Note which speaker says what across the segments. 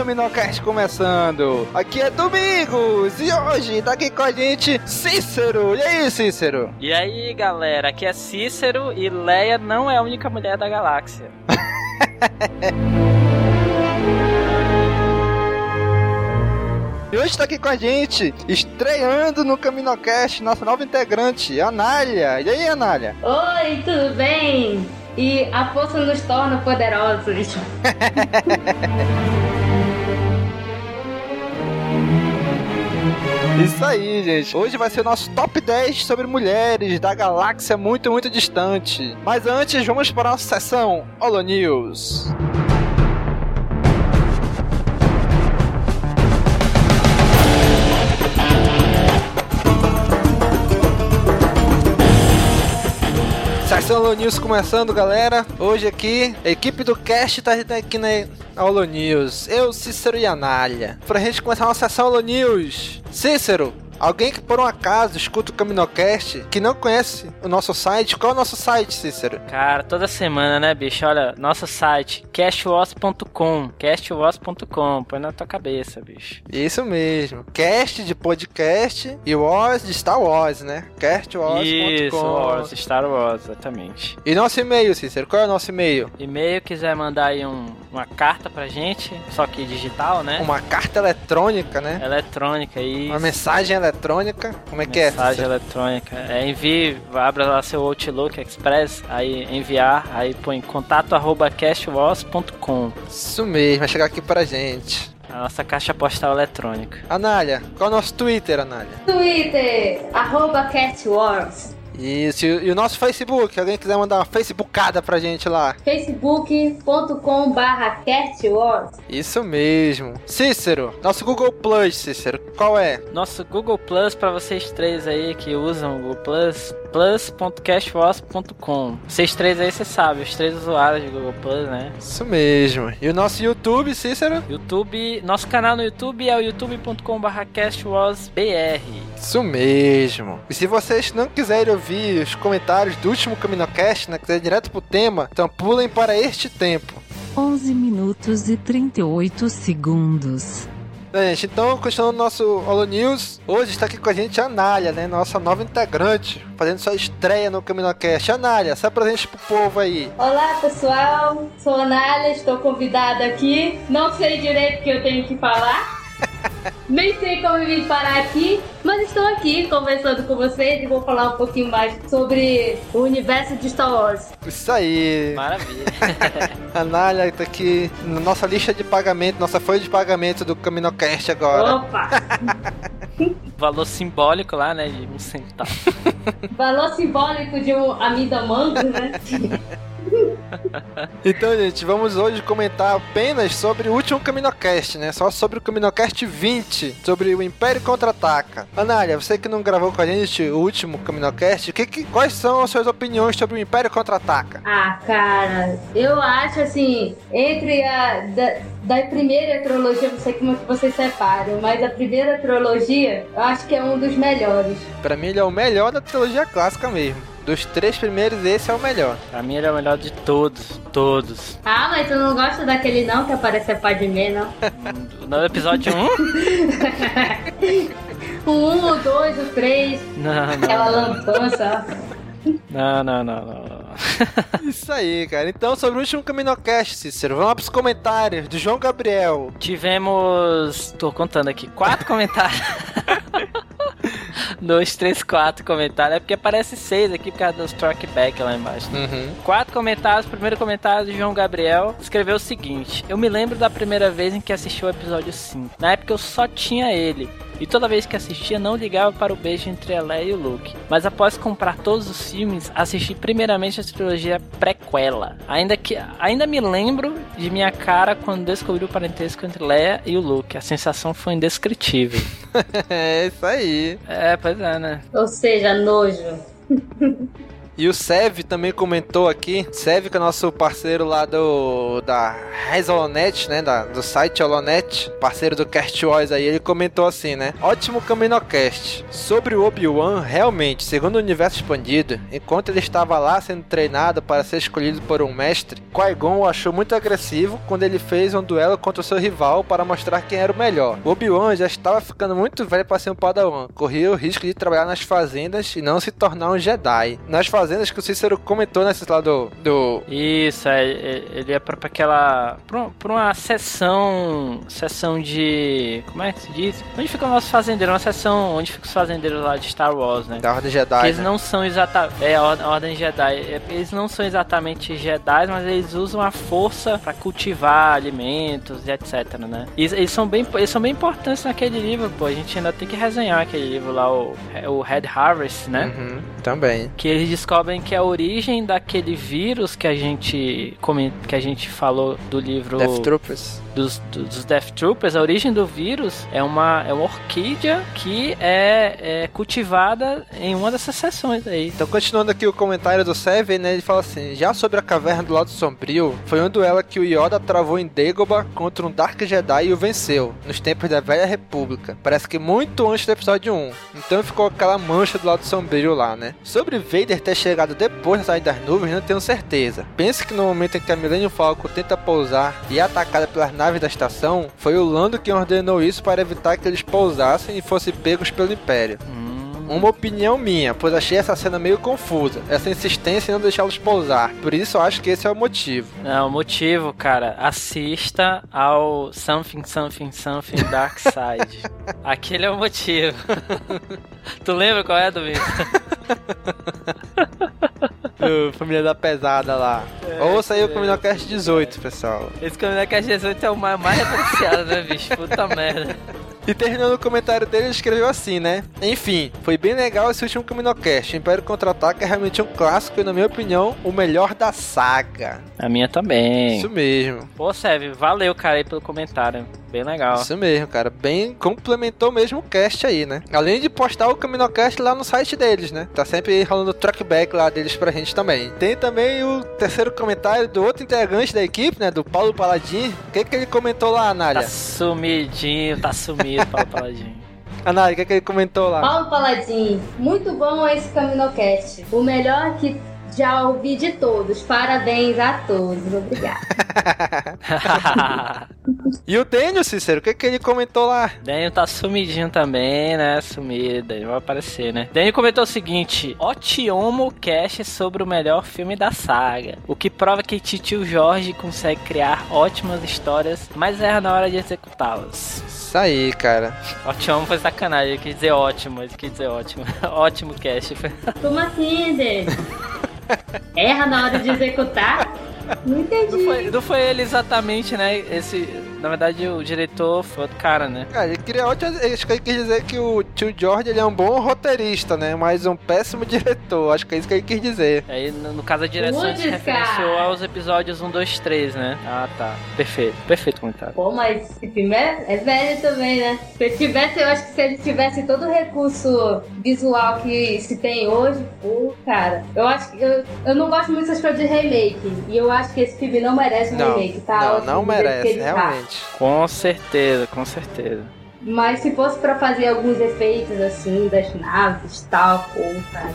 Speaker 1: Caminocast começando. Aqui é Domingos e hoje tá aqui com a gente Cícero. E aí, Cícero?
Speaker 2: E aí, galera, aqui é Cícero e Leia não é a única mulher da galáxia.
Speaker 1: E hoje tá aqui com a gente, estreando no Caminocast, nossa nova integrante, Anália. E aí, Anália?
Speaker 3: Oi, tudo bem? E a força nos torna poderosos.
Speaker 1: Isso aí, gente. Hoje vai ser o nosso top 10 sobre mulheres da galáxia muito, muito distante. Mas antes, vamos para a nossa sessão Holo News. Sessão Holo News começando, galera. Hoje aqui, a equipe do cast tá aqui na Holo News. Eu, Cícero e Anália. Pra gente começar uma sessão Holo News. Cícero, alguém que por um acaso escuta o Caminocast, que não conhece o nosso site, qual é o nosso site, Cícero?
Speaker 2: Cara, toda semana, né, bicho? Olha, nosso site, castwas.com, castwas.com, põe na tua cabeça, bicho.
Speaker 1: Isso mesmo. Cast de podcast e Wars de Star Wars, né?
Speaker 2: Isso,
Speaker 1: Castwars.com.
Speaker 2: Wars, Star Wars, exatamente.
Speaker 1: E nosso e-mail, Cícero, qual é o nosso e-mail?
Speaker 2: E-mail, quiser mandar aí um- uma carta pra gente, só que digital, né?
Speaker 1: Uma carta eletrônica, né?
Speaker 2: Eletrônica aí.
Speaker 1: Uma mensagem eletrônica. Como é que é?
Speaker 2: Mensagem eletrônica. É, envie, abra lá seu Outlook Express, aí enviar, aí põe contato arroba castwas.com.
Speaker 1: Isso mesmo, vai chegar aqui pra gente.
Speaker 2: A nossa caixa postal eletrônica.
Speaker 1: Anália, qual é o nosso Twitter, Anália?
Speaker 3: Twitter, arroba CatWars.
Speaker 1: Isso, e, o nosso Facebook, alguém quiser mandar uma Facebookada pra gente lá.
Speaker 3: facebook.com barra.
Speaker 1: Isso mesmo. Cícero, nosso Google Plus, Cícero, qual é?
Speaker 2: Nosso Google Plus para vocês três aí que usam o Google Plus, plus.cashwas.com. Vocês três aí, você sabe, os três usuários de Google Plus, né?
Speaker 1: Isso mesmo. E o nosso YouTube, Cícero?
Speaker 2: YouTube, nosso canal no YouTube é o youtube.com/cashwasbr.
Speaker 1: Isso mesmo. E se vocês não quiserem ouvir os comentários do último CaminoCast, né, quiser ir direto pro tema, então pulem para este tempo.
Speaker 4: 11 minutos e 38 segundos.
Speaker 1: Bem, gente, então, continuando o nosso Holo News, hoje está aqui com a gente a Anália, né? Nossa nova integrante, fazendo sua estreia no CaminoCast. Anália, se apresente pro povo aí.
Speaker 3: Olá pessoal, sou a Anália, estou convidada aqui. Não sei direito o que eu tenho que falar. Nem sei como vim parar aqui, mas estou aqui conversando com vocês e vou falar um pouquinho mais sobre o universo de Star Wars.
Speaker 1: Isso aí.
Speaker 2: Maravilha.
Speaker 1: A Anália tá aqui na nossa lista de pagamento, nossa folha de pagamento do CaminoCast agora.
Speaker 3: Opa!
Speaker 2: Valor simbólico lá, né, de um centavo.
Speaker 3: Valor simbólico de um amidamango, né?
Speaker 1: Então, gente, vamos hoje comentar apenas sobre o último CaminoCast, né? Só sobre o CaminoCast 20, sobre o Império Contra-Ataca. Anália, você que não gravou com a gente o último CaminoCast, que, que, quais são as suas opiniões sobre o Império Contra-Ataca?
Speaker 3: Ah, cara, eu acho assim, entre a da, da primeira trilogia, não sei como é que vocês separam, mas a primeira trilogia, eu acho que é um dos melhores.
Speaker 1: Pra mim, ele é o melhor da trilogia clássica mesmo. Dos três primeiros, esse é o melhor.
Speaker 2: Pra mim ele é o melhor de todos, todos.
Speaker 3: Ah, mas tu não gosta daquele não que aparece a Padmé, não?
Speaker 2: No episódio 1?
Speaker 3: O 1, o 2, o 3,
Speaker 2: Não, não,
Speaker 3: aquela lampança,
Speaker 2: não, não, não, não, não.
Speaker 1: Isso aí, cara. Então, sobre o último CaminoCast, Cícero, vamos lá pros comentários do João Gabriel.
Speaker 2: Tivemos. tô contando aqui, quatro comentários. Dois, três, quatro comentários. É porque aparece seis aqui por causa dos trackback lá embaixo.
Speaker 1: Uhum.
Speaker 2: Quatro comentários. Primeiro comentário do João Gabriel escreveu o seguinte: Eu me lembro da primeira vez em que assisti o episódio 5. Na época eu só tinha ele. E toda vez que assistia, não ligava para o beijo entre a Leia e o Luke. Mas após comprar todos os filmes, assisti primeiramente a trilogia prequela. Ainda que ainda me lembro de minha cara quando descobri o parentesco entre Leia e o Luke. A sensação foi indescritível.
Speaker 1: é isso aí.
Speaker 2: É, pois é, né?
Speaker 3: Ou seja, nojo.
Speaker 1: E o Sev também comentou aqui, Sev que é nosso parceiro lá do da Holonet, né, da, do site Holonet, parceiro do Cast Wars aí, ele comentou assim, né? Ótimo Caminocast. Sobre o Obi-Wan, realmente, segundo o universo expandido, enquanto ele estava lá sendo treinado para ser escolhido por um mestre, Qui-Gon o achou muito agressivo quando ele fez um duelo contra o seu rival para mostrar quem era o melhor. O Obi-Wan já estava ficando muito velho para ser um Padawan, corria o risco de trabalhar nas fazendas e não se tornar um Jedi. Nas fazendas fazendas que o Cícero comentou nesse lado do.
Speaker 2: Isso, é, é, ele é pra, pra aquela. Pra, pra uma sessão. Sessão de. Como é que se diz? Onde fica o nosso fazendeiro? Uma sessão onde ficam os fazendeiros lá de Star Wars, né?
Speaker 1: Da Ordem Jedi.
Speaker 2: Que eles
Speaker 1: né?
Speaker 2: não são exatamente. É, a Or- a Ordem Jedi. É, Eles não são exatamente Jedi, mas eles usam a força pra cultivar alimentos e etc, né? E Eles, eles são bem, eles são bem importantes naquele livro, pô. A gente ainda tem que resenhar aquele livro lá, o, o Red Harvest, né?
Speaker 1: Uhum, também.
Speaker 2: que eles descobrem que a origem daquele vírus que a gente que a gente falou do livro
Speaker 1: Death Troopers.
Speaker 2: dos, dos Death Troopers, a origem do vírus é uma, é uma orquídea que é, é cultivada em uma dessas seções aí.
Speaker 1: Então, continuando aqui o comentário do Seven, né, ele fala assim: Já sobre a Caverna do Lado Sombrio, foi um duelo que o Yoda travou em Dagobah contra um Dark Jedi e o venceu, nos tempos da Velha República. Parece que muito antes do episódio 1. Então ficou aquela mancha do Lado Sombrio lá, né? Sobre Vader ter chegado depois da saída das nuvens, não tenho certeza. Pense que no momento em que a Millennium Falcon tenta pousar e é atacada pelas naves da estação, foi o Lando quem ordenou isso para evitar que eles pousassem e fossem pegos pelo Império.
Speaker 2: Hum,
Speaker 1: Uma opinião minha, pois achei essa cena meio confusa, essa insistência em não deixá-los pousar. Por isso eu acho que esse é o motivo.
Speaker 2: Não, o motivo, cara, assista ao Something Something Something Dark Side. Aquele é o motivo. tu lembra qual é, Domingo?
Speaker 1: Família da Pesada lá. Ouça aí o Caminocast 18, pessoal.
Speaker 2: Esse a Jesus é o mais, mais referenciado, né, bicho? Puta merda.
Speaker 1: E terminando o comentário dele, ele escreveu assim, né? Enfim, foi bem legal esse último Caminocast. Império Contra-Ataque é realmente um clássico e, na minha opinião, o melhor da saga.
Speaker 2: A minha também.
Speaker 1: Isso mesmo.
Speaker 2: Pô, Sérgio, valeu, cara, aí pelo comentário. Bem legal.
Speaker 1: Isso mesmo, cara. Bem complementou mesmo o cast aí, né? Além de postar o Caminocast lá no site deles, né? Tá sempre rolando o trackback lá deles pra gente também. Tem também o terceiro comentário do outro integrante da equipe, né? Do Paulo Paladin. O que que ele comentou lá,
Speaker 2: Tá
Speaker 1: Anália?
Speaker 2: sumidinho, tá sumido, Paulo Paladinho.
Speaker 1: Anália, o que que ele comentou lá?
Speaker 3: Paulo Paladin, muito bom esse Caminocast. O melhor que já ouvi de todos. Parabéns a todos. Obrigada.
Speaker 1: E o Daniel, Cícero, o que que ele comentou lá?
Speaker 2: Daniel tá sumidinho também, né? Sumido, ele vai aparecer, né? Daniel comentou o seguinte: Otiomo Cast sobre o melhor filme da saga. O que prova que Titio Jorge consegue criar ótimas histórias, mas erra na hora de executá-las.
Speaker 1: Isso aí, cara.
Speaker 2: Ótimo foi sacanagem, ele quis dizer ótimo, ele quis dizer ótimo. ótimo cast.
Speaker 3: Como assim, Dê? Erra na hora de executar? Não entendi.
Speaker 2: Não foi, não foi ele exatamente, né? Esse, na verdade, o diretor foi outro cara, né?
Speaker 1: Cara, ele queria ótimo. Acho que ele quis dizer que o tio George ele é um bom roteirista, né? Mas um péssimo diretor. Acho que é isso que ele quis dizer.
Speaker 2: Aí, no, no caso, a direção se referenciou aos episódios 1, 2, 3, né? Ah, tá. Perfeito. Perfeito comentário.
Speaker 3: Pô, mas esse filme é, é velho também, né? Se ele tivesse, eu acho que se ele tivesse todo o recurso visual que se tem hoje, pô, cara, eu acho que eu, eu não gosto muito dessas coisas de remake. E eu acho que esse filme não merece um
Speaker 1: Não,
Speaker 3: remake, tá?
Speaker 1: não, não merece,
Speaker 3: tá.
Speaker 1: realmente.
Speaker 2: Com certeza, com certeza.
Speaker 3: Mas se fosse pra fazer alguns efeitos assim, das naves e tal, cara.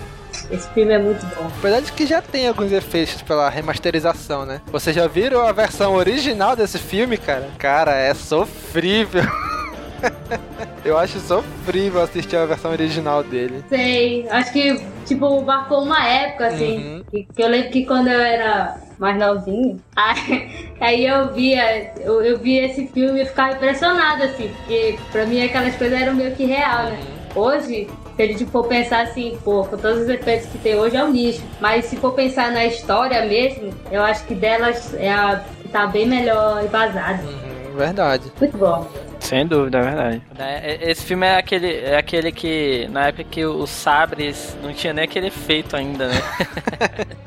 Speaker 3: Esse filme é muito bom.
Speaker 1: Apesar de que já tem alguns efeitos pela remasterização, né? Vocês já viram a versão original desse filme, cara? Cara, é sofrível. Eu acho sofrível assistir a versão original dele.
Speaker 3: Sei, acho que, tipo, marcou uma época, assim.
Speaker 1: Uhum.
Speaker 3: Que, que eu lembro que quando eu era mais novinho, aí, aí eu via, eu, eu via esse filme e ficava impressionada, assim, porque pra mim aquelas coisas eram meio que real, né? Hoje, se a gente for pensar assim, pô, com todos os efeitos que tem hoje é um lixo. Mas se for pensar na história mesmo, eu acho que delas é a que tá bem melhor embasada.
Speaker 1: Uhum, verdade.
Speaker 3: Muito bom.
Speaker 2: Sem dúvida, é verdade. É, é, Esse filme é aquele, é aquele que, na época que os sabres não tinha nem aquele efeito ainda, né?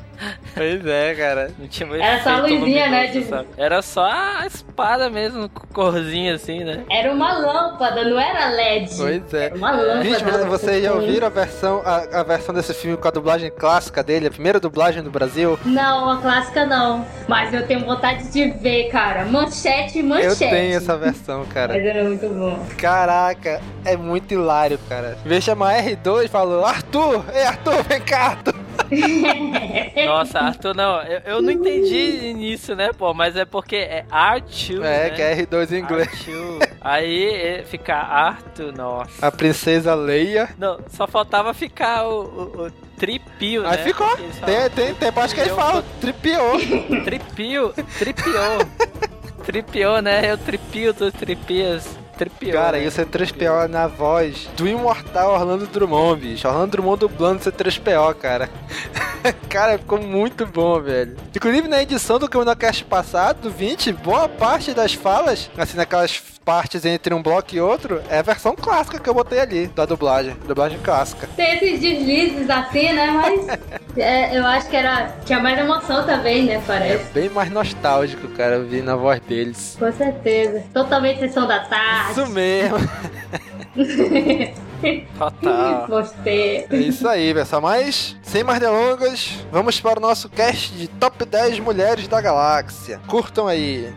Speaker 1: Pois é, cara.
Speaker 2: Não tinha
Speaker 3: Era só a luzinha, né, de-?
Speaker 2: Era só a espada mesmo, com corzinha assim, né?
Speaker 3: Era uma lâmpada, não era LED.
Speaker 1: Pois é.
Speaker 3: Era uma lâmpada.
Speaker 1: Vo- vocês já ouviram a versão, a, a versão desse filme com a dublagem clássica dele, a primeira dublagem do Brasil?
Speaker 3: Não, a clássica não. Mas eu tenho vontade de ver, cara. Manchete, manchete.
Speaker 1: Eu tenho essa versão, cara.
Speaker 3: Era muito bom.
Speaker 1: Caraca, é muito hilário, cara. De chamar R2, falou Arthur! Ei, Arthur, vem cá, Arthur!
Speaker 2: Nossa, Arthur, não, eu, eu não entendi nisso, né, pô? Mas é porque é Arthur.
Speaker 1: É,
Speaker 2: né?
Speaker 1: que é R2 em inglês.
Speaker 2: Arthur. Aí fica Arthur, nossa.
Speaker 1: A princesa Leia.
Speaker 2: Não, só faltava ficar o, o, o tripio, né?
Speaker 1: Aí ficou.
Speaker 2: Eles falam
Speaker 1: Tem, tem, tem parte que ele fala, tripiou.
Speaker 2: Tripio, tripiou. tripiou, né? Eu tripio, tu tripias. Tripiou.
Speaker 1: Cara,
Speaker 2: né?
Speaker 1: e o C3PO na voz do imortal Orlando Drummond, bicho. Orlando Drummond dublando C3PO, cara. cara, ficou muito bom, velho. Inclusive na edição do CaminoCast passado, do 20, boa parte das falas, assim, naquelas partes entre um bloco e outro, é a versão clássica que eu botei ali, da dublagem. Dublagem clássica.
Speaker 3: Tem esses deslizes assim, né? Mas é, eu acho que era. Tinha mais emoção também, né? Parece.
Speaker 1: Bem mais nostálgico, cara, eu vi na voz deles.
Speaker 3: Com certeza. Totalmente sessão da tarde.
Speaker 1: Isso mesmo.
Speaker 2: Total.
Speaker 3: Gostei.
Speaker 1: É isso aí, pessoal. Mas, sem mais delongas, vamos para o nosso cast de Top 10 Mulheres da Galáxia. Curtam aí.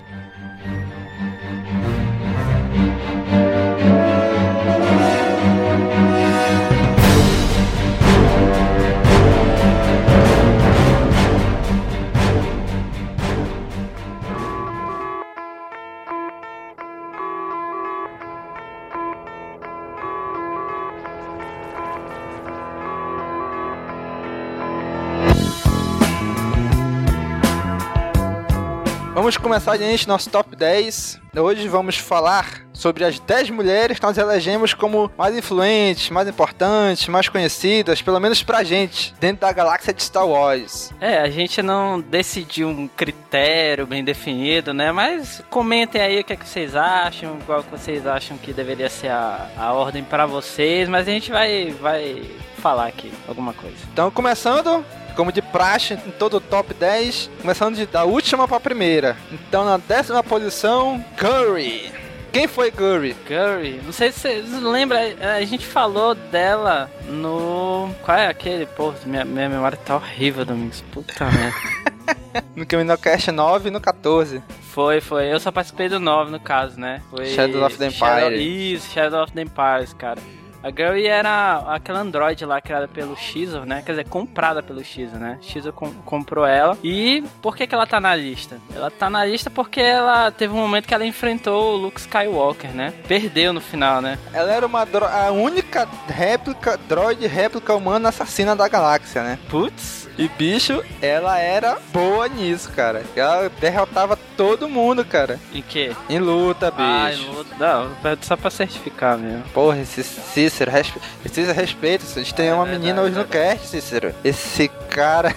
Speaker 1: Começar, gente, nosso top 10. Hoje vamos falar sobre as 10 mulheres que nós elegemos como mais influentes, mais importantes, mais conhecidas, pelo menos pra gente, dentro da galáxia de Star Wars.
Speaker 2: É, a gente não decidiu um critério bem definido, né? Mas comentem aí o que, é que vocês acham, qual que vocês acham que deveria ser a, a ordem pra vocês, mas a gente vai, vai falar aqui alguma coisa.
Speaker 1: Então, começando, como de praxe, em todo o top 10, começando de, da última pra primeira. Então, na décima posição, Curry. Quem foi Curry?
Speaker 2: Curry, não sei se vocês lembram, a gente falou dela no. Qual é aquele? Pô, minha, minha memória tá horrível, Domingos. Puta merda.
Speaker 1: No CaminoCast 9 e no 14.
Speaker 2: Foi, foi. Eu só participei do 9, no caso, né? Foi
Speaker 1: Shadow of the
Speaker 2: Shadow-
Speaker 1: Empire.
Speaker 2: Isso, Shadow of the Empires, cara. A Girl era aquela android lá criada pelo Xizor, né? Quer dizer, comprada pelo Xizor, né? Xizor com- comprou ela. E por que que ela tá na lista? Ela tá na lista porque ela teve um momento que ela enfrentou o Luke Skywalker, né? Perdeu no final, né?
Speaker 1: Ela era uma a única réplica, droid réplica humana assassina da galáxia, né?
Speaker 2: Putz.
Speaker 1: E bicho, ela era boa nisso, cara. Ela derrotava todo mundo, cara.
Speaker 2: Em quê?
Speaker 1: Em luta, bicho.
Speaker 2: Ai, não, não, só pra certificar mesmo.
Speaker 1: Porra, esse Cícero, respe... Cícero, respeita. A gente tem
Speaker 2: É
Speaker 1: uma
Speaker 2: verdade,
Speaker 1: menina hoje no cast, Cícero. Esse cara.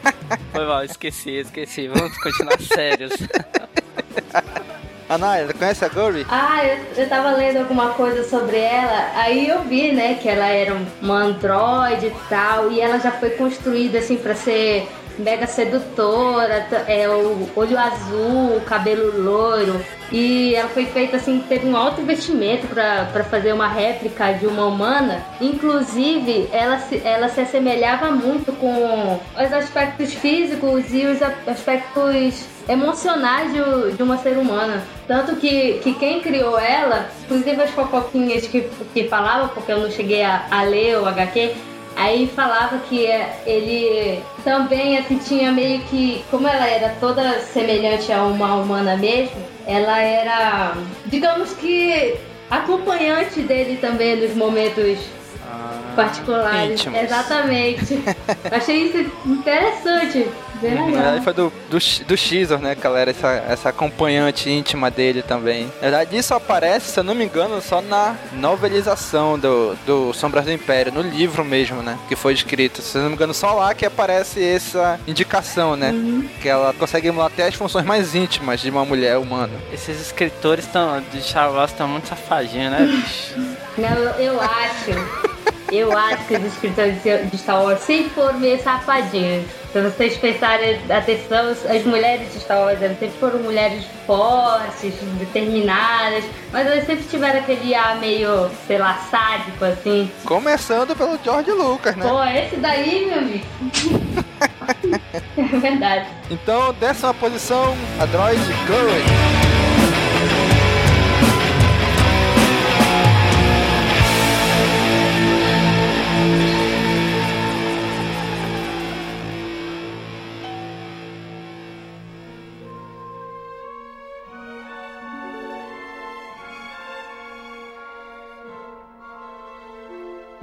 Speaker 2: Foi mal, esqueci, esqueci. Vamos continuar sérios.
Speaker 1: Anaya, conhece a Gory?
Speaker 3: Ah, eu, eu tava lendo alguma coisa sobre ela, aí eu vi, né, que ela era um- uma androide e tal, e ela já foi construída assim pra ser mega sedutora, é o olho azul, cabelo loiro, e ela foi feita assim, teve um alto investimento pra fazer uma réplica de uma humana, inclusive ela se, ela se assemelhava muito com os aspectos físicos e os aspectos emocionais de, de uma ser humana. Tanto que, que quem criou ela, inclusive as fofoquinhas que, que falavam, porque eu não cheguei a, a ler o HQ, aí falava que é, ele também assim, tinha meio que, como ela era toda semelhante a uma humana mesmo, ela era, digamos que, acompanhante dele também nos momentos Particulares,
Speaker 1: Íntimos.
Speaker 3: exatamente. Achei isso interessante. Bem
Speaker 1: Na
Speaker 3: legal.
Speaker 1: verdade foi do, do, do Xor, né, que ela era essa, essa acompanhante íntima dele também. Na verdade, isso aparece, se eu não me engano, só na novelização do, do Sombras do Império, no livro mesmo, né, que foi escrito. Se eu não me engano, só lá que aparece essa indicação, né, que ela consegue emular até as funções mais íntimas de uma mulher humana.
Speaker 2: Esses escritores tão, de Star Wars estão muito safadinhos, né, bicho?
Speaker 3: Não, eu, eu acho. Eu acho que os escritores de de Star Wars sempre foram meio safadinhos. Se vocês prestarem atenção, as mulheres de Star Wars elas sempre foram mulheres fortes, determinadas, mas elas sempre tiveram aquele ar meio, sei lá, sádico, assim.
Speaker 1: Começando pelo George Lucas, né?
Speaker 3: Pô, esse daí, meu amigo. é verdade.
Speaker 1: Então, décima posição, a Droid Courage.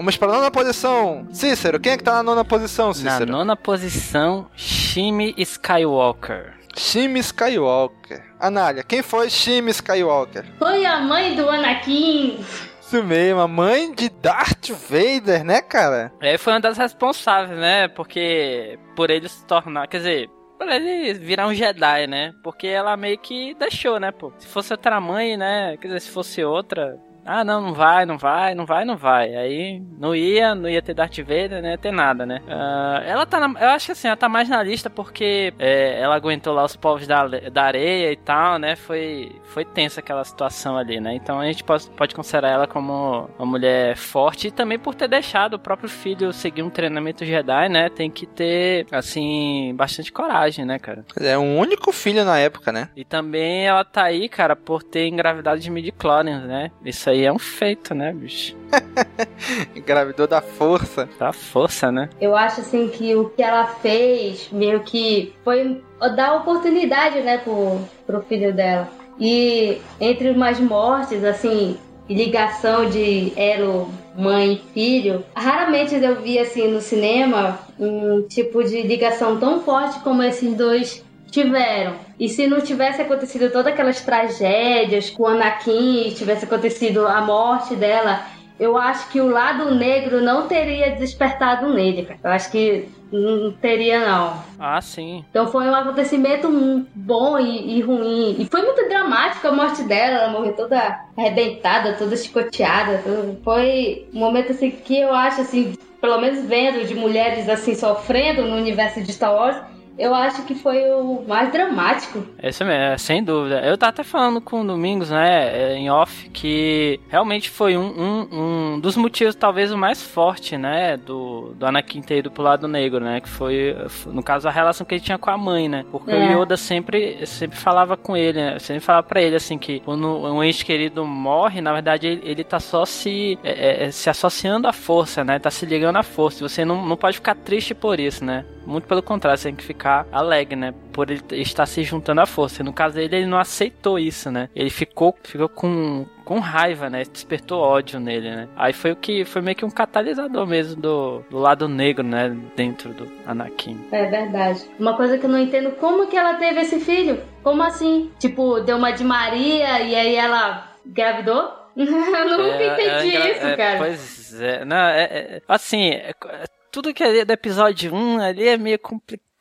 Speaker 1: Vamos para a nona posição. Cícero, quem é que tá na nona posição,
Speaker 2: Na
Speaker 1: Cícero?
Speaker 2: nona posição, Shimi Skywalker.
Speaker 1: Shimi Skywalker. Anália, quem foi Shimi Skywalker?
Speaker 3: Foi a mãe do Anakin.
Speaker 1: Isso mesmo, a mãe de Darth Vader, né, cara?
Speaker 2: É, foi uma das responsáveis, né? Porque por ele se tornar, quer dizer, por ele virar um Jedi, né? Porque ela meio que deixou, né, pô? Se fosse outra mãe, né? Quer dizer, se fosse outra, ah, não, não vai, não vai, não vai, não vai. Aí não ia, não ia ter Darth Vader, não ia ter nada, né? Ah, ela tá na, eu acho que assim, ela tá mais na lista porque é, ela aguentou lá os povos da, da areia e tal, né? Foi, foi tensa aquela situação ali, né? Então a gente pode, pode considerar ela como uma mulher forte e também por ter deixado o próprio filho seguir um treinamento Jedi, né? Tem que ter, assim, bastante coragem, né, cara?
Speaker 1: É um único filho na época, né?
Speaker 2: E também ela tá aí, cara, por ter engravidado de midi-chlorians, né? Isso aí é um feito, né, bicho?
Speaker 1: Engravidou da força.
Speaker 2: Dá força, né?
Speaker 3: Eu acho assim que o que ela fez meio que foi dar oportunidade, né, pro, pro filho dela. E entre umas mortes, assim, ligação de elo mãe e filho, raramente eu vi assim no cinema um tipo de ligação tão forte como esses dois tiveram. E se não tivesse acontecido todas aquelas tragédias com Anakin, tivesse acontecido a morte dela, eu acho que o lado negro não teria despertado nele, cara. Eu acho que não teria, não.
Speaker 2: Ah, sim.
Speaker 3: Então foi um acontecimento bom e, e ruim. E foi muito dramático a morte dela. Ela morreu toda arrebentada, toda chicoteada. tudo. Foi um momento assim que eu acho assim, pelo menos vendo de mulheres assim sofrendo no universo de Star Wars, eu acho que foi o mais dramático.
Speaker 2: Isso mesmo, é, sem dúvida. Eu tava até falando com o Domingos, né, é, em off, que realmente foi um, um, um dos motivos, talvez, o mais forte, né, do, do Anakin ter ido pro lado negro, né, que foi, no caso, a relação que ele tinha com a mãe, né, porque
Speaker 3: É.
Speaker 2: o Yoda sempre, sempre falava com ele, né, sempre falava pra ele, assim, que quando um ente querido morre, na verdade, ele, ele tá só se, é, é, se associando à força, né, tá se ligando à força, e você não, não pode ficar triste por isso, né, muito pelo contrário, você tem que ficar alegre, né? Por ele estar se juntando à força. E no caso dele, ele não aceitou isso, né? Ele ficou, ficou com, com raiva, né? Despertou ódio nele, né? Aí foi o que foi meio que um catalisador mesmo do, do lado negro, né? Dentro do Anakin.
Speaker 3: É verdade. Uma coisa que eu não entendo, como que ela teve esse filho? Como assim? Tipo, deu uma de Maria e aí ela engravidou? eu nunca entendi
Speaker 2: é,
Speaker 3: isso,
Speaker 2: é,
Speaker 3: cara.
Speaker 2: Pois é, não, é, é- assim, é- é- tudo que ali é do episódio 1 ali é meio complicado,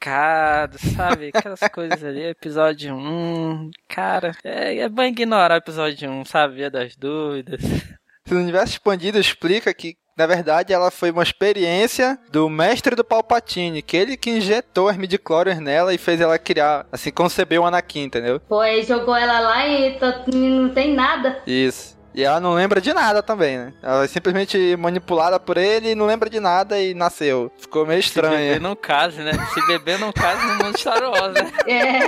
Speaker 2: sabe? Aquelas coisas ali, episódio 1, cara, é, é bom ignorar o episódio 1, sabe? Via das dúvidas.
Speaker 1: Se o universo expandido explica que, na verdade, ela foi uma experiência do mestre do Palpatine, que ele que injetou as midichlorians nela e fez ela criar, assim, conceber o Anakin, entendeu?
Speaker 3: Pô, aí jogou ela lá e tá- não tem nada.
Speaker 1: Isso. E ela não lembra de nada também, né? Ela é simplesmente manipulada por ele e não lembra de nada e nasceu. Ficou meio
Speaker 2: Se beber não case, né? Se beber não case no mundo Star Wars, né?
Speaker 3: É.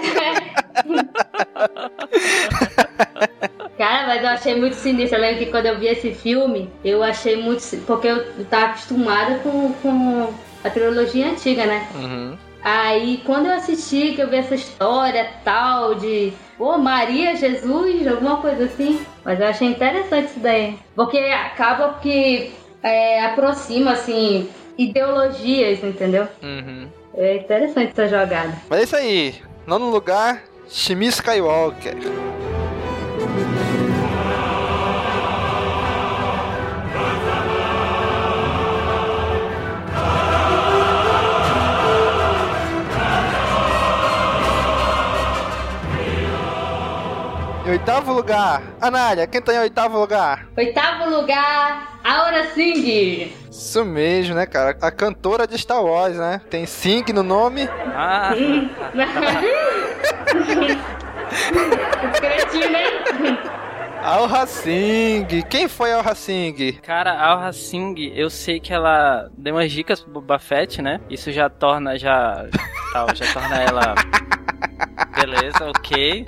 Speaker 3: Cara, mas eu achei muito sinistro. Eu lembro que quando eu vi esse filme, eu achei muito. Porque eu tava acostumada com, com a trilogia antiga, né?
Speaker 1: Uhum.
Speaker 3: Aí quando eu assisti, que eu vi essa história tal de pô, Maria, Jesus, alguma coisa assim. Mas eu achei interessante isso daí. Porque acaba que é, aproxima, assim, ideologias, entendeu?
Speaker 1: Uhum.
Speaker 3: É interessante essa jogada.
Speaker 1: Mas é isso aí. Nono lugar, Shimi Skywalker. Oitavo lugar, Anália, quem tá em oitavo lugar?
Speaker 3: Oitavo lugar, Aura Singh.
Speaker 1: Isso mesmo, né, cara? A cantora de Star Wars, né? Tem Sing no nome.
Speaker 2: Ah,
Speaker 3: Cretino, hein?
Speaker 1: Alha Singh. Quem foi Alha Singh?
Speaker 2: cara, a Alha Singh, eu sei que ela deu umas dicas pro Boba Fett, né? Isso já torna, já, tal, já torna ela... Beleza, ok.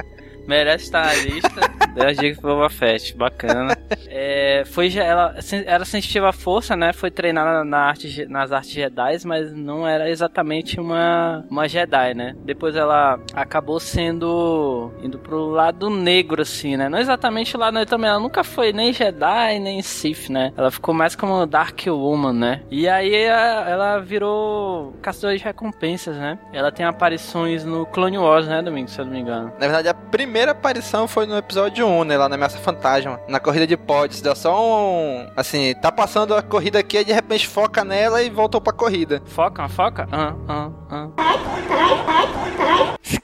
Speaker 2: Merece estar na lista. Deu as dicas pro Boba Fett, bacana. É, foi, ela era sensitiva à força, né? Foi treinada na arte, nas artes Jedi, mas não era exatamente uma, uma Jedi, né? Depois ela acabou sendo indo pro lado negro, assim, né? Não exatamente o lado negro também. Ela nunca foi nem Jedi, nem Sith, né? Ela ficou mais como Dark Woman, né? E aí ela virou caçadora de recompensas, né? Ela tem aparições no Clone Wars, né, Domingo? Se eu não me engano.
Speaker 1: Na verdade, a primeira aparição foi no episódio 1, né? Lá na Ameaça Fantasma. Na corrida de pods. Deu só um. Assim, tá passando a corrida aqui, aí de repente foca nela e voltou pra corrida.
Speaker 2: Foca, foca? Ah, ah, ah.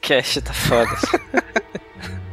Speaker 2: Cast tá foda.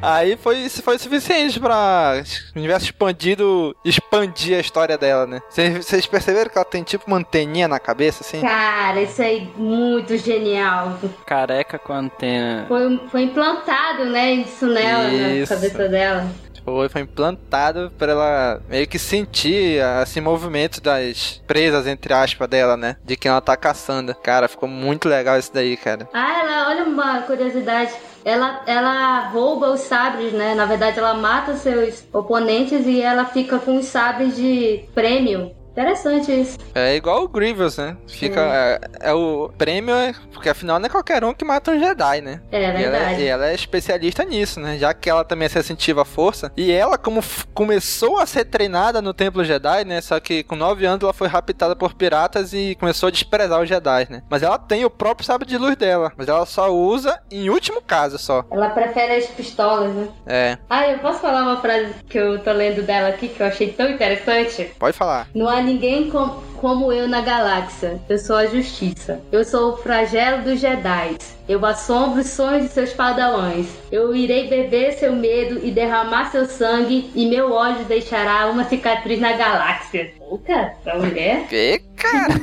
Speaker 1: Aí foi, isso foi suficiente pra o universo expandido expandir a história dela, né? Vocês perceberam que ela tem tipo uma anteninha na cabeça, assim?
Speaker 3: Cara, isso aí muito genial.
Speaker 2: Careca com antena.
Speaker 3: Foi, foi implantado, né, isso nela,
Speaker 1: Isso.
Speaker 3: na cabeça dela.
Speaker 1: Foi, foi implantado pra ela meio que sentir assim, movimento das presas, entre aspas, dela, né? De quem ela tá caçando. Cara, ficou muito legal isso daí, cara.
Speaker 3: Ah, ela, olha uma curiosidade. Ela, ela rouba os sabres, né? Na verdade, ela mata seus oponentes e ela fica com os sabres de prêmio. Interessante isso.
Speaker 1: É igual o Grievous, né? Fica. É, é o prêmio, é- porque afinal não é qualquer um que mata um Jedi, né?
Speaker 3: É
Speaker 1: E ela,
Speaker 3: verdade.
Speaker 1: e ela é especialista nisso, né? Já que ela também é sensitiva à força. E ela, como começou a ser treinada no Templo Jedi, né? Só que com 9 anos ela foi raptada por piratas e começou a desprezar os Jedi, né? Mas ela tem o próprio sabre de luz dela. Mas ela só usa em último caso só.
Speaker 3: Ela prefere as pistolas, né?
Speaker 1: É,
Speaker 3: Ah, eu posso falar uma frase que eu tô lendo dela aqui que eu achei tão interessante?
Speaker 1: pode falar.
Speaker 3: Não há ninguém com- como eu na galáxia. Eu sou a justiça. Eu sou o flagelo dos Jedi. Eu assombro os sonhos de seus padawãs. Eu irei beber seu medo e derramar seu sangue, e meu ódio deixará uma cicatriz na galáxia. Puta, essa mulher.
Speaker 1: Que cara?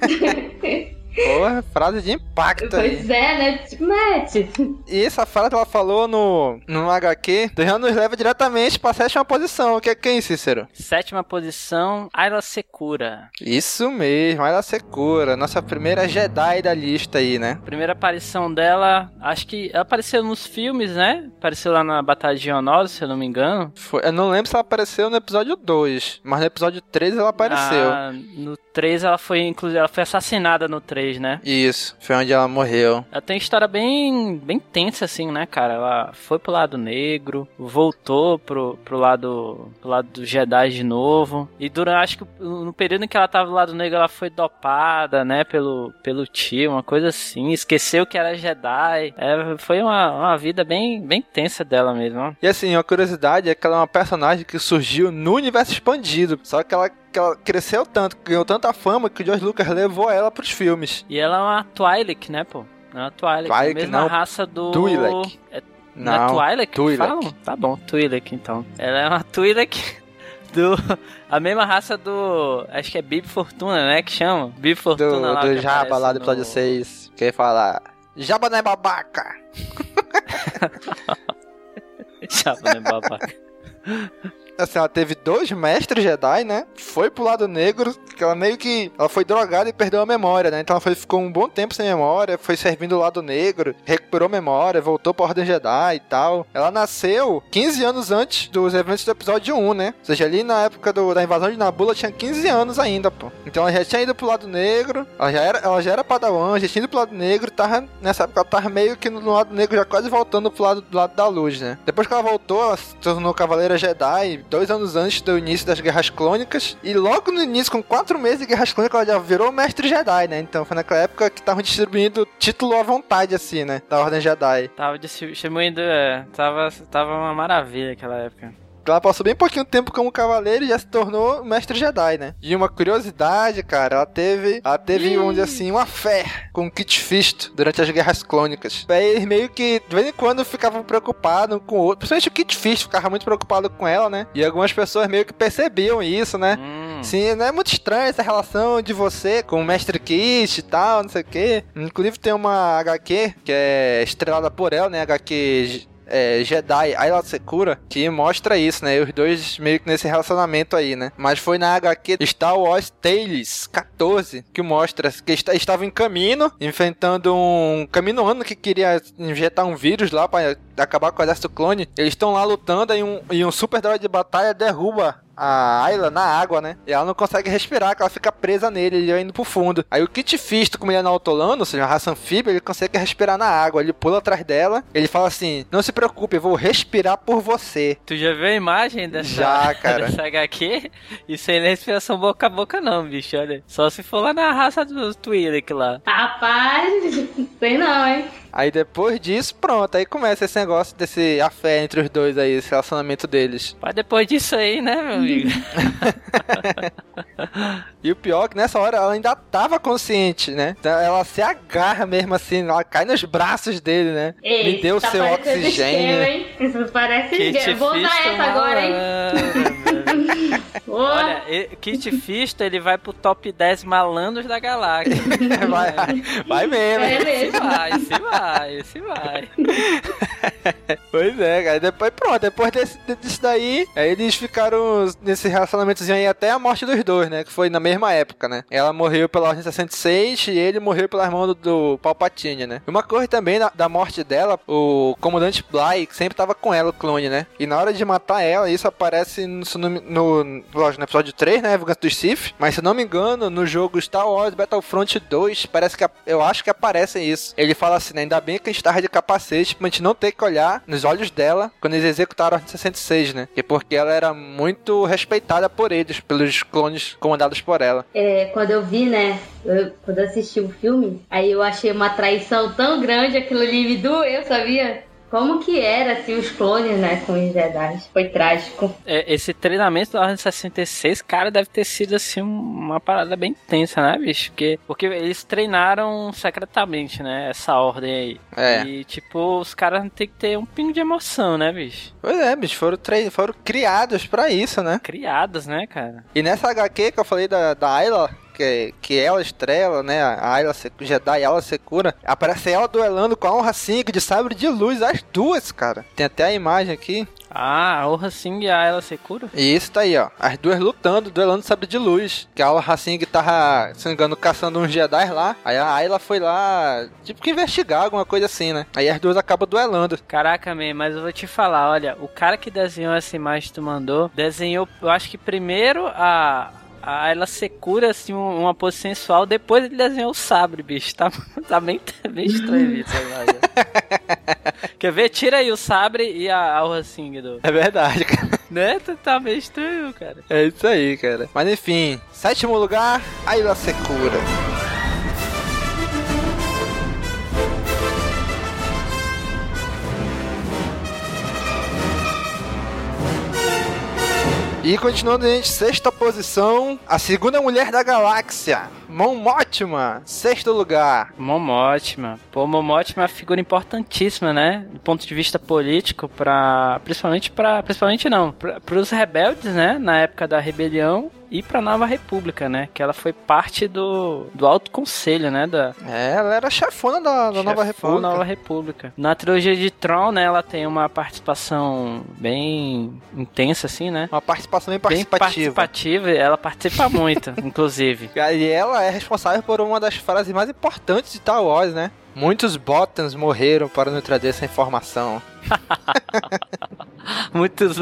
Speaker 1: Porra, frase de impacto aí.
Speaker 3: Pois é, né? Tipo, mete.
Speaker 1: E essa frase ela falou no, no HQ, já nos leva diretamente pra sétima posição. Que é quem, Cícero?
Speaker 2: Sétima posição, Ayla Secura.
Speaker 1: Isso mesmo, ela Secura, nossa primeira Jedi da lista aí, né?
Speaker 2: Primeira aparição dela, acho que ela apareceu nos filmes, né? Apareceu lá na Batalha de Honor, se eu não me engano.
Speaker 1: Foi- eu não lembro se ela apareceu no episódio 2, mas no episódio 3 ela apareceu.
Speaker 2: Ah, no 3 ela foi, inclusive, ela foi assassinada no 3, né?
Speaker 1: Isso, foi onde ela morreu.
Speaker 2: Ela tem história bem, bem tensa, assim, né, cara? Ela foi pro lado negro, voltou pro, pro lado pro lado do Jedi de novo. E durante, acho que no período em que ela tava do lado negro, ela foi dopada, né, pelo, pelo tio, uma coisa assim. Esqueceu que era Jedi. É, foi uma, uma vida bem, bem tensa dela mesmo.
Speaker 1: E assim, a curiosidade é que ela é uma personagem que surgiu no universo expandido. Só que ela, que ela cresceu tanto, ganhou tanta fama que o George Lucas levou ela pros filmes.
Speaker 2: E ela é uma Twi'lek, né, pô? Não é uma Twi'lek, é a
Speaker 1: Twi'lek,
Speaker 2: mesma
Speaker 1: não.
Speaker 2: raça do...
Speaker 1: Twi'lek.
Speaker 2: É, não, é Twi'lek que
Speaker 1: Twi'lek.
Speaker 2: falam? Tá bom, Twi'lek então. Ela é uma Twi'lek do... A mesma raça do... Acho que é Bib Fortuna, né, que chama? Bib Fortuna
Speaker 1: Do,
Speaker 2: lá.
Speaker 1: do Jabba lá do episódio
Speaker 2: no-
Speaker 1: 6. Que ele fala. Jabba não é babaca!
Speaker 2: Jabba, né, babaca.
Speaker 1: Assim, ela teve dois mestres Jedi, né? Foi pro lado negro, que ela meio que. Ela foi drogada e perdeu a memória, né? Então ela foi, ficou um bom tempo sem memória, foi servindo o lado negro, recuperou memória, voltou pra Ordem Jedi e tal. Ela nasceu 15 anos antes dos eventos do episódio 1, né? Ou seja, ali na época do- da invasão de Naboo, ela tinha 15 anos ainda, pô. Então ela já tinha ido pro lado negro, ela já era, ela já era padawan, já tinha ido pro lado negro, tava, nessa época ela tava meio que no lado negro, já quase voltando pro lado, do lado da luz, né? Depois que ela voltou, ela se tornou Cavaleira Jedi, dois anos antes do início das Guerras Clônicas. E logo no início, com quatro meses de Guerras Clônicas, ela já virou Mestre Jedi, né? Então foi naquela época que estavam distribuindo título à vontade, assim, né? Da Ordem Jedi.
Speaker 2: Tava distribuindo, é, tava, tava uma maravilha aquela época.
Speaker 1: Ela passou bem pouquinho tempo como cavaleiro e já se tornou mestre Jedi, né? E uma curiosidade, cara, ela teve, ela teve, dizer assim, uma fé com Kit Fisto durante as guerras clônicas. Aí eles meio que, de vez em quando, ficavam preocupados com o outro. Principalmente o Kit Fisto ficava muito preocupado com ela, né? E algumas pessoas meio que percebiam isso, né?
Speaker 2: Hum.
Speaker 1: Sim, não é muito estranho essa relação de você com o Mestre Kit e tal, não sei o quê. Inclusive tem uma HQ que é estrelada por ela, né? HQ é, Jedi Ayla Secura, que mostra isso, né? Os dois meio que nesse relacionamento aí, né? Mas foi na HQ Star Wars Tales 14 que mostra que est estava em caminho, enfrentando um caminoano que queria injetar um vírus lá para acabar com o exército clone. Eles estão lá lutando e um, e um super droid de batalha derruba a Ayla na água, né? E ela não consegue respirar, que ela fica presa nele, ele vai indo pro fundo. Aí o Kit Fisto, como ele é no autolano, ou seja, uma raça anfíbia, ele consegue respirar na água. Ele pula atrás dela, ele fala assim: Não se preocupe, eu vou respirar por você.
Speaker 2: Tu já viu a imagem dessa,
Speaker 1: Já, cara.
Speaker 2: dessa HQ? Isso aí não é respiração boca a boca não, bicho, olha. Só se for lá na raça do Twi'lek lá.
Speaker 3: Rapaz, sei não, hein?
Speaker 1: Aí depois disso, pronto, aí começa esse negócio desse a fé entre os dois aí, esse relacionamento deles.
Speaker 2: Mas depois disso aí, né, meu amigo?
Speaker 1: E o pior é que nessa hora ela ainda tava consciente, né? Então ela se agarra mesmo assim, ela cai nos braços dele, né?
Speaker 3: Ei,
Speaker 1: Me deu
Speaker 3: tá
Speaker 1: seu oxigênio.
Speaker 3: esquema, hein? Isso parece esquema. Vou usar essa agora, hein?
Speaker 2: Olha, Kit Fisto, ele vai pro top 10 malandros da galáxia.
Speaker 1: vai, vai mesmo.
Speaker 3: é
Speaker 2: Esse
Speaker 3: mesmo.
Speaker 2: vai, esse vai, esse vai.
Speaker 1: Pois é, cara. Depois, pronto, depois desse, disso daí, aí eles ficaram nesse relacionamentozinho aí até a morte dos dois, né? Que foi na mesma época, né? Ela morreu pela Ordem 66 e ele morreu pelas mãos do, do Palpatine, né? E uma coisa também da, da morte dela, o comandante Bly sempre tava com ela, o clone, né? E na hora de matar ela, isso aparece se no, no, lógico, no episódio 3, né? Vingança dos Sith. Mas se eu não me engano, no jogo Star Wars Battlefront 2, parece que eu acho que aparece isso. Ele fala assim, né? Ainda bem que a gente tava de capacete pra gente não ter que olhar nos olhos dela quando eles executaram a Ordem 66, né? Que porque ela era muito respeitada por eles, pelos clones comandados por ela.
Speaker 3: É, quando eu vi, né? eu- quando eu assisti o filme, aí eu achei uma traição tão grande, aquilo ali me doeu, sabia? Como que era, assim, os clones, né, com os Jedi. Foi trágico.
Speaker 2: É, Esse treinamento da Ordem 66, cara, deve ter sido assim uma parada bem tensa, né, bicho? Porque, porque eles treinaram secretamente, né? Essa ordem aí.
Speaker 1: É.
Speaker 2: E, tipo, os caras têm que ter um pingo de emoção, né, bicho?
Speaker 1: Pois é, bicho, foram, tre- foram criados pra isso, né?
Speaker 2: Criadas, né, cara?
Speaker 1: E nessa HQ que eu falei da, da Ayla, que, que ela estrela, né? A Ayla Se- Jedi Ayla Secura, aparece ela duelando com a Honra Sing de sabre de luz, as duas, cara. Tem até a imagem aqui.
Speaker 2: Ah, a Orra Singh e a Ayla Secura?
Speaker 1: E isso tá aí, ó. As duas lutando, duelando sabre de luz. Que a Honra Sing tava, se não engano, caçando uns Jedi lá. Aí a Ayla foi lá, tipo que investigar, alguma coisa assim, né? Aí as duas acabam duelando.
Speaker 2: Caraca, man, mas eu vou te falar, olha, o cara que desenhou essa imagem que tu mandou, desenhou, eu acho que primeiro a. A Ayla Secura, assim, um- uma pose sensual, depois ele desenhou o sabre, bicho. Tá, tá bem, bem estranho isso. Quer ver? Tira aí o sabre e a Aura Singh do.
Speaker 1: É verdade, cara.
Speaker 2: Né? Tá- Tá meio estranho, cara.
Speaker 1: É isso aí, cara. Mas enfim, sétimo lugar, Ayla Secura. E continuando, gente, sexta posição, a segunda mulher da galáxia, Mon Mothma, sexto lugar.
Speaker 2: Momotima. Pô, Momotima é uma figura importantíssima, né? Do ponto de vista político, para principalmente para principalmente não, para os rebeldes, né? Na época da rebelião e para Nova República, né? Que ela foi parte do, do Alto Conselho, né? Da
Speaker 1: É, ela era chefona da, da Nova
Speaker 2: chefão
Speaker 1: República.
Speaker 2: Nova República. Na trilogia de Tron, né? Ela tem uma participação bem intensa, assim, né?
Speaker 1: Uma participação bem
Speaker 2: Bem
Speaker 1: participativa.
Speaker 2: participativa. Ela participa muito, inclusive.
Speaker 1: E ela é responsável por uma das frases mais importantes de Star Wars, né? Muitos Botans morreram para nos trazer essa informação.
Speaker 2: Muitos.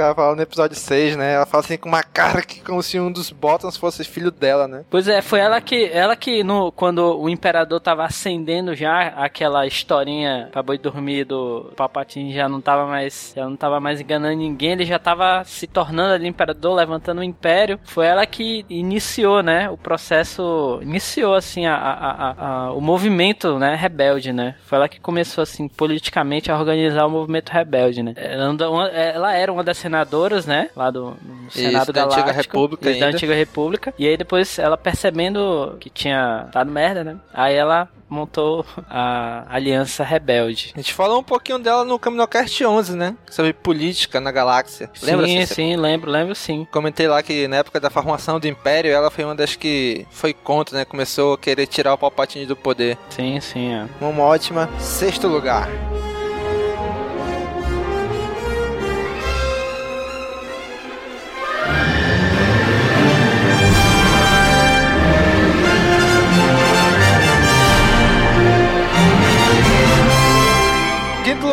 Speaker 1: ela fala no episódio 6, né? Ela fala assim com uma cara que como se um dos Bottoms fosse filho dela, né?
Speaker 2: Pois é, foi ela que, ela que no, quando o imperador tava acendendo já aquela historinha pra boi dormir do Palpatine já não tava mais, já não tava mais enganando ninguém, ele já tava se tornando ali imperador, levantando o império. Foi ela que iniciou, né, o processo, iniciou assim a, a, a, a o movimento, né, rebelde, né? Foi ela que começou assim politicamente a organizar o movimento rebelde, né? Ela, era uma das senadoras, né, lá do Senado
Speaker 1: Isso, da Antiga República
Speaker 2: isso, da. Antiga República. E aí depois ela percebendo que tinha dado merda, né? Aí ela montou a Aliança Rebelde.
Speaker 1: A gente falou um pouquinho dela no Caminocast 11, né? Sobre política na galáxia. Lembra?
Speaker 2: sim,
Speaker 1: Cícero?
Speaker 2: sim, lembro, lembro sim.
Speaker 1: Comentei lá que na época da formação do Império, ela foi uma das que foi contra, né? Começou a querer tirar o Palpatine do poder.
Speaker 2: Sim, sim, é.
Speaker 1: Uma ótima sexto lugar.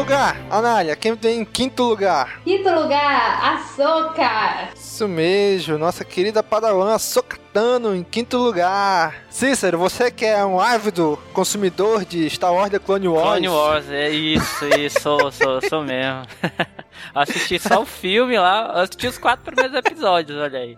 Speaker 1: Lugar, Anália, quem tem em quinto lugar?
Speaker 3: Quinto lugar, Açúcar.
Speaker 1: Isso mesmo, nossa querida Padawan Sokatano em quinto lugar. Cícero, você que é um ávido consumidor de Star Wars The Clone Wars.
Speaker 2: Clone Wars, é isso, isso, sou, sou, sou mesmo. assisti só o filme lá, assisti os quatro primeiros episódios, olha aí.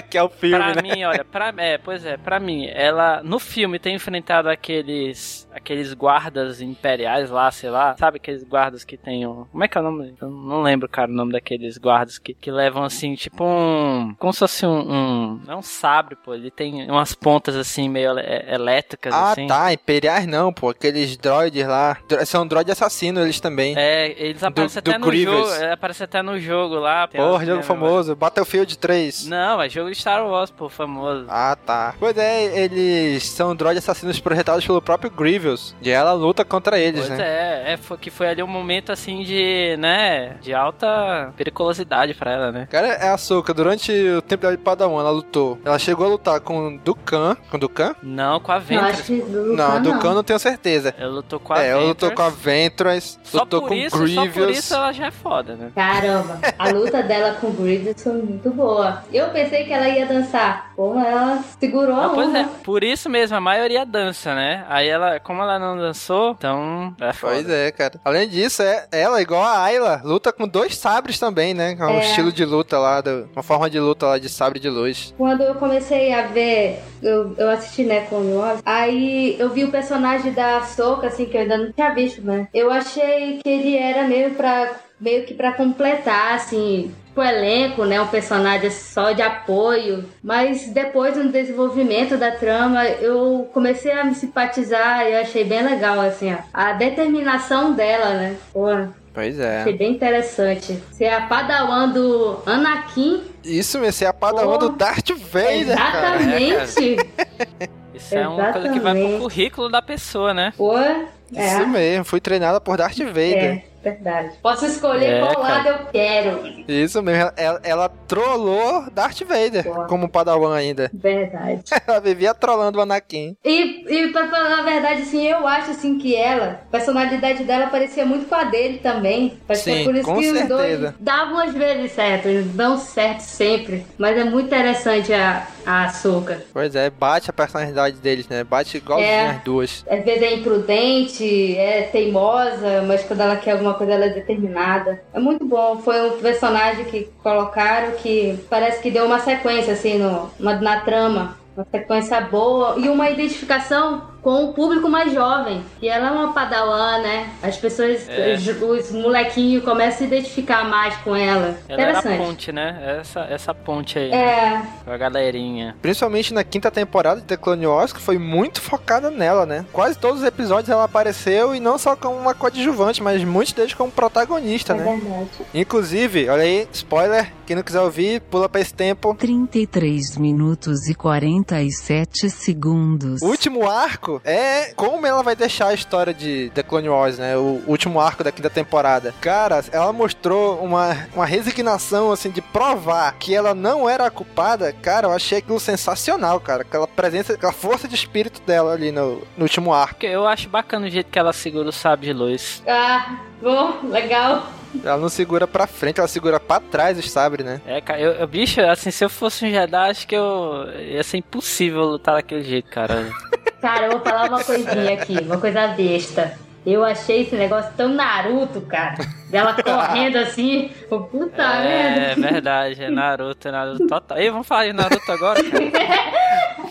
Speaker 1: que é o filme,
Speaker 2: pra
Speaker 1: né?
Speaker 2: mim, olha, pra, é, pois é, pra mim, ela no filme tem enfrentado aqueles aqueles guardas imperiais lá, sei lá, sabe aqueles guardas que tem um, como é que é o nome? Eu não lembro, cara, o nome daqueles guardas que, que levam assim, tipo um, como se fosse um, um não é um sabre, pô, ele tem umas pontas assim meio é, elétricas
Speaker 1: Ah,
Speaker 2: assim.
Speaker 1: tá, imperiais não, pô, aqueles droids lá, são droid assassino eles também.
Speaker 2: É, eles aparecem
Speaker 1: do
Speaker 2: até no
Speaker 1: Grievous.
Speaker 2: jogo, é, aparece até no jogo lá.
Speaker 1: Porra, jogo
Speaker 2: né,
Speaker 1: famoso, Battlefield 3.
Speaker 2: Não, é jogo de Star Wars, pô, famoso.
Speaker 1: Ah, tá. Pois é, eles são droid assassinos projetados pelo próprio Grievous. E ela luta contra eles,
Speaker 2: Pois
Speaker 1: né?
Speaker 2: é, é foi, que foi ali um momento assim de, né, de alta periculosidade pra ela, né?
Speaker 1: Cara, é a Soka, durante o tempo dela de Padawan, ela lutou. Ela chegou a lutar com Dukan. Com Dukan?
Speaker 2: Não com a Ventress.
Speaker 3: acho que do
Speaker 1: Não,
Speaker 3: Lucan,
Speaker 1: Dukan não tenho certeza.
Speaker 2: Ela lutou com a
Speaker 1: É, ela lutou
Speaker 2: Ventress.
Speaker 1: com a Ventress,
Speaker 2: Só
Speaker 1: lutou
Speaker 2: por
Speaker 1: com
Speaker 2: isso, só
Speaker 1: Grievous.
Speaker 2: por isso ela já é foda, né?
Speaker 3: Caramba, a luta dela com o Grievous foi muito boa. Eu pensei que ela ia dançar. Porra, ela segurou a
Speaker 2: Ah, é,
Speaker 3: onda.
Speaker 2: por isso mesmo, a maioria dança, né? Aí ela, como ela não dançou, então é foda.
Speaker 1: Pois é, cara. Além disso, é, ela, igual a Ayla, luta com dois sabres também, né? É um
Speaker 3: É.
Speaker 1: estilo de luta lá, do- uma forma de luta lá de sabre de luz.
Speaker 3: Quando eu comecei a ver, eu, eu assisti, né, Clone Wars, aí eu vi o personagem da Soca, assim, que eu ainda não tinha visto, né? Eu achei que ele era meio pra, meio que pra completar, assim, o elenco, né, um personagem só de apoio, mas depois no desenvolvimento da trama, eu comecei a me simpatizar e eu achei bem legal, assim, ó, a determinação dela, né? Pô,
Speaker 1: Pois é.
Speaker 3: achei bem interessante. Ser a padawan do Anakin
Speaker 1: Isso, você é a padawan do Darth Vader, cara.
Speaker 3: Exatamente.
Speaker 2: Isso é uma coisa que vai pro
Speaker 3: Exatamente.
Speaker 2: currículo da pessoa, né?
Speaker 3: Pô,
Speaker 1: Isso
Speaker 3: é,
Speaker 1: mesmo, fui treinada por Darth Vader.
Speaker 3: é verdade. Posso escolher
Speaker 2: É,
Speaker 3: qual
Speaker 2: cara.
Speaker 3: lado eu quero.
Speaker 1: Isso mesmo, ela, ela trollou Darth Vader
Speaker 3: Boa.
Speaker 1: como padawan ainda.
Speaker 3: Verdade.
Speaker 1: Ela vivia trollando o Anakin.
Speaker 3: E, e pra falar a verdade, assim, eu acho assim que ela, a personalidade dela parecia muito com a dele também. Acho que é
Speaker 1: Sim,
Speaker 3: por isso
Speaker 1: com
Speaker 3: que os
Speaker 1: certeza.
Speaker 3: dois davam às vezes certo, eles dão certo sempre. Mas é muito interessante a, a Ahsoka.
Speaker 1: Pois é, bate a personalidade deles, né? Bate igualzinho
Speaker 3: É.
Speaker 1: as duas.
Speaker 3: Às vezes é imprudente, é teimosa, mas quando ela quer alguma coisa ela é determinada. É muito bom. Foi um personagem que colocaram que parece que deu uma sequência assim no, na, na trama. Uma sequência boa e uma identificação com o público mais jovem. E ela é uma padawan, né? As pessoas,
Speaker 2: É.
Speaker 3: os, os molequinhos começam a se identificar mais com ela.
Speaker 2: Ela era a
Speaker 3: Interessante.
Speaker 2: ponte, né? Essa, essa ponte aí,
Speaker 3: É,
Speaker 2: com a galerinha.
Speaker 1: Principalmente na quinta temporada de The Clone Wars, que foi muito focada nela, né? Quase todos os episódios ela apareceu e não só como uma coadjuvante, mas muitos deles como protagonista,
Speaker 3: é
Speaker 1: né?
Speaker 3: verdade.
Speaker 1: Inclusive, olha aí, spoiler, quem não quiser ouvir, pula pra esse tempo.
Speaker 4: 33 minutos e 47 segundos.
Speaker 1: O último arco é como ela vai deixar a história de The Clone Wars, né? O último arco da quinta temporada. Cara, ela mostrou uma, uma resignação, assim, de provar que ela não era a culpada. Cara, eu achei aquilo sensacional, cara. Aquela presença, aquela força de espírito dela ali no, no último arco.
Speaker 2: Eu acho bacana o jeito que ela segura o sábio de luz.
Speaker 3: Ah, bom, legal.
Speaker 1: Ela não segura pra frente, ela segura pra trás o sabre, né?
Speaker 2: É, cara, eu, eu- bicho, assim, se eu fosse um Jedi, acho que eu ia ser impossível lutar daquele jeito, cara.
Speaker 3: Cara, eu vou falar uma coisinha aqui, uma coisa besta. Eu achei esse negócio tão Naruto, cara. Dela correndo assim. Pô, Puta
Speaker 2: É
Speaker 3: merda.
Speaker 2: verdade, é Naruto, é Naruto total. Ei, vamos falar de Naruto agora, cara?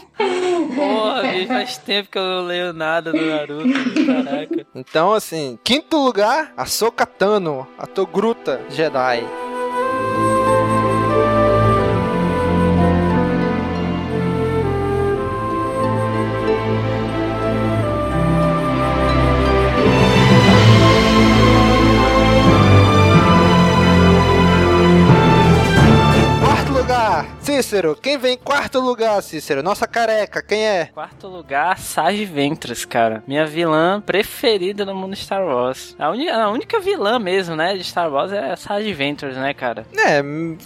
Speaker 2: Porra, faz tempo que eu não leio nada do Naruto, caraca.
Speaker 1: Então, assim, quinto lugar, a Sokatano, a Togruta Jedi. Cícero. Quem vem em quarto lugar, Cícero? Nossa careca, quem é?
Speaker 2: Quarto lugar, Sage Ventress, cara. Minha vilã preferida no mundo Star Wars. A, a única vilã mesmo, né, de Star Wars é a Sage Ventress, né, cara?
Speaker 1: É,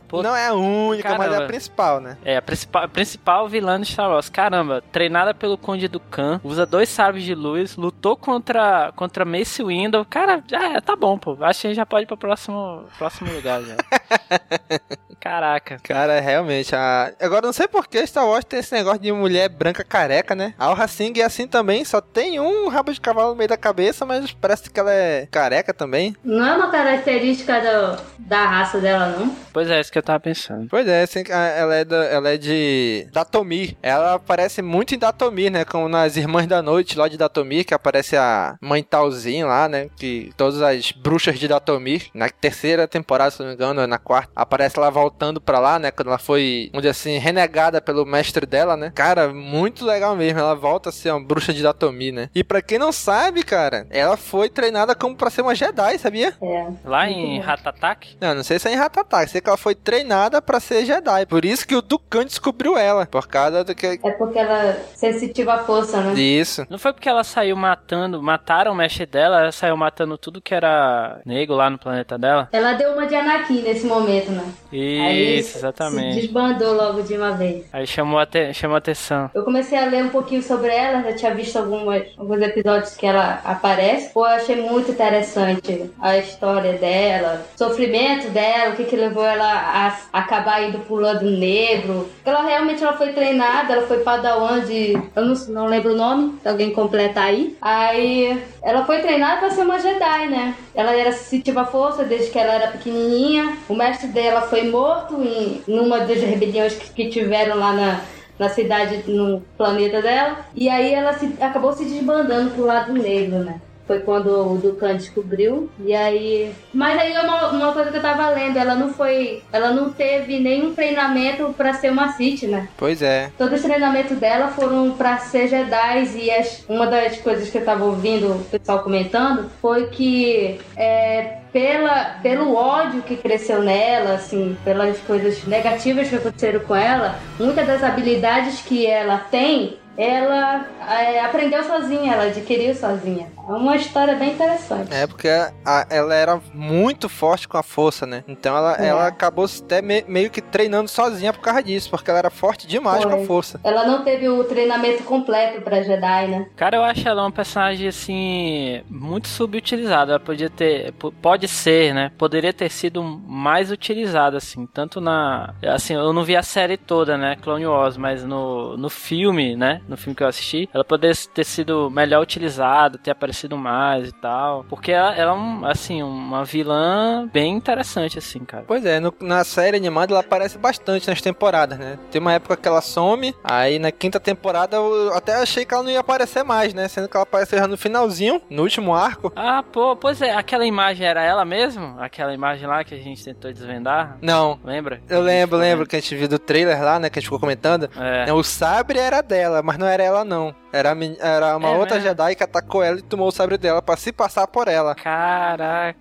Speaker 2: Pô,
Speaker 1: não é a única, mas é a
Speaker 2: caramba.
Speaker 1: principal, né?
Speaker 2: É, a principal, a principal vilã de Star Wars. Caramba, treinada pelo Conde do Khan, usa dois sabres de luz, lutou contra, contra Mace Windu. Cara, já tá bom, pô. Acho que a gente já pode ir pro próximo, próximo lugar já. Caraca.
Speaker 1: Cara, realmente, a... agora eu não sei por que Star Wars tem esse negócio de mulher branca careca, né? A Aura Singh é assim também, só tem um rabo de cavalo no meio da cabeça, mas parece que ela é careca também.
Speaker 3: Não é uma característica do- da raça dela, não?
Speaker 2: Pois é, isso que eu tava pensando.
Speaker 1: Pois é, assim, a- ela é, da- ela é de Datomir. Ela aparece muito em Datomir, né? Como nas Irmãs da Noite, lá de Datomir, que aparece a mãe Talzin lá, né? Que todas as bruxas de Datomir, na terceira temporada, se não me engano, ou na quarta, aparece ela voltando pra lá, né? Quando ela foi, onde assim, renegada pelo mestre dela, né? Cara, muito legal mesmo. Ela volta a ser uma bruxa de Datomir, né? E pra quem não sabe, cara, ela foi treinada como pra ser uma Jedi, sabia?
Speaker 3: É.
Speaker 2: Lá em. Ratatak?
Speaker 1: Não, não sei se é em Ratatak, sei que ela foi treinada pra ser Jedi. Por isso que o Dukan descobriu ela. Por causa do que.
Speaker 3: É porque ela sensitiva à força, né?
Speaker 1: Isso.
Speaker 2: Não foi porque ela saiu matando, mataram o mestre dela, ela saiu matando tudo que era negro lá no planeta dela?
Speaker 3: Ela deu uma de Anakin nesse momento, né?
Speaker 2: Isso, exatamente.
Speaker 3: desbandou logo de uma vez.
Speaker 2: Aí chamou, a te- chamou atenção.
Speaker 3: Eu comecei a ler um pouquinho sobre ela, já tinha visto algumas, alguns episódios que ela aparece. Pô, eu achei muito interessante a história dela, o sofrimento dela, o que que levou ela a acabar indo pro lado negro. Ela realmente ela foi treinada, ela foi padawan de... Eu não, não lembro o nome, se alguém completar aí. Aí ela foi treinada pra ser uma Jedi, né? Ela era sensitiva à força desde que ela era pequenininha. O mestre dela foi morto em numa das rebeliões que, que tiveram lá na, na cidade, no planeta dela. E aí ela se, acabou se desbandando pro lado negro, né? Foi quando o Dukan descobriu. E aí. Mas aí é uma, uma coisa que eu tava lendo, ela não foi. Ela não teve nenhum treinamento pra ser uma Sith, né?
Speaker 1: Pois é.
Speaker 3: Todos os treinamentos dela foram pra ser Jedi e as- uma das coisas que eu tava ouvindo o pessoal comentando foi que é, pela, pelo ódio que cresceu nela, assim, pelas coisas negativas que aconteceram com ela, muitas das habilidades que ela tem, ela é, aprendeu sozinha, ela adquiriu sozinha. É uma história bem interessante.
Speaker 1: É porque a- ela era muito forte com a força, né? Então ela,
Speaker 3: É.
Speaker 1: ela acabou até me- meio que treinando sozinha por causa disso, porque ela era forte demais com a
Speaker 3: Foi.
Speaker 1: força.
Speaker 3: Ela não teve o treinamento completo pra Jedi, né?
Speaker 2: Cara, eu acho ela uma personagem, assim, muito subutilizada. Ela podia ter. Pode ser, né? Poderia ter sido mais utilizada, assim. Tanto na. Assim, eu não vi a série toda, né? Clone Wars, mas no, no filme, né? No filme que eu assisti, ela poderia ter sido melhor utilizada, ter aparecido mais e tal. Porque ela, ela é, um, assim, uma vilã bem interessante, assim, cara.
Speaker 1: Pois é, no- na série animada ela aparece bastante nas temporadas, né? Tem uma época que ela some, aí na quinta temporada eu até achei que ela não ia aparecer mais, né? Sendo que ela apareceu já no finalzinho, no último arco.
Speaker 2: Ah, pô, pois é, aquela imagem era ela mesmo? Aquela imagem lá que a gente tentou desvendar?
Speaker 1: Não,
Speaker 2: Lembra?
Speaker 1: eu lembro, lembro que a gente viu do trailer lá, né? Que a gente ficou comentando.
Speaker 2: É.
Speaker 1: O sabre era dela, mas não era ela não. Era, a era uma
Speaker 2: É
Speaker 1: outra
Speaker 2: mesmo?
Speaker 1: Jedi que atacou ela e tomou o sabre dela pra se passar por ela.
Speaker 2: Caraca,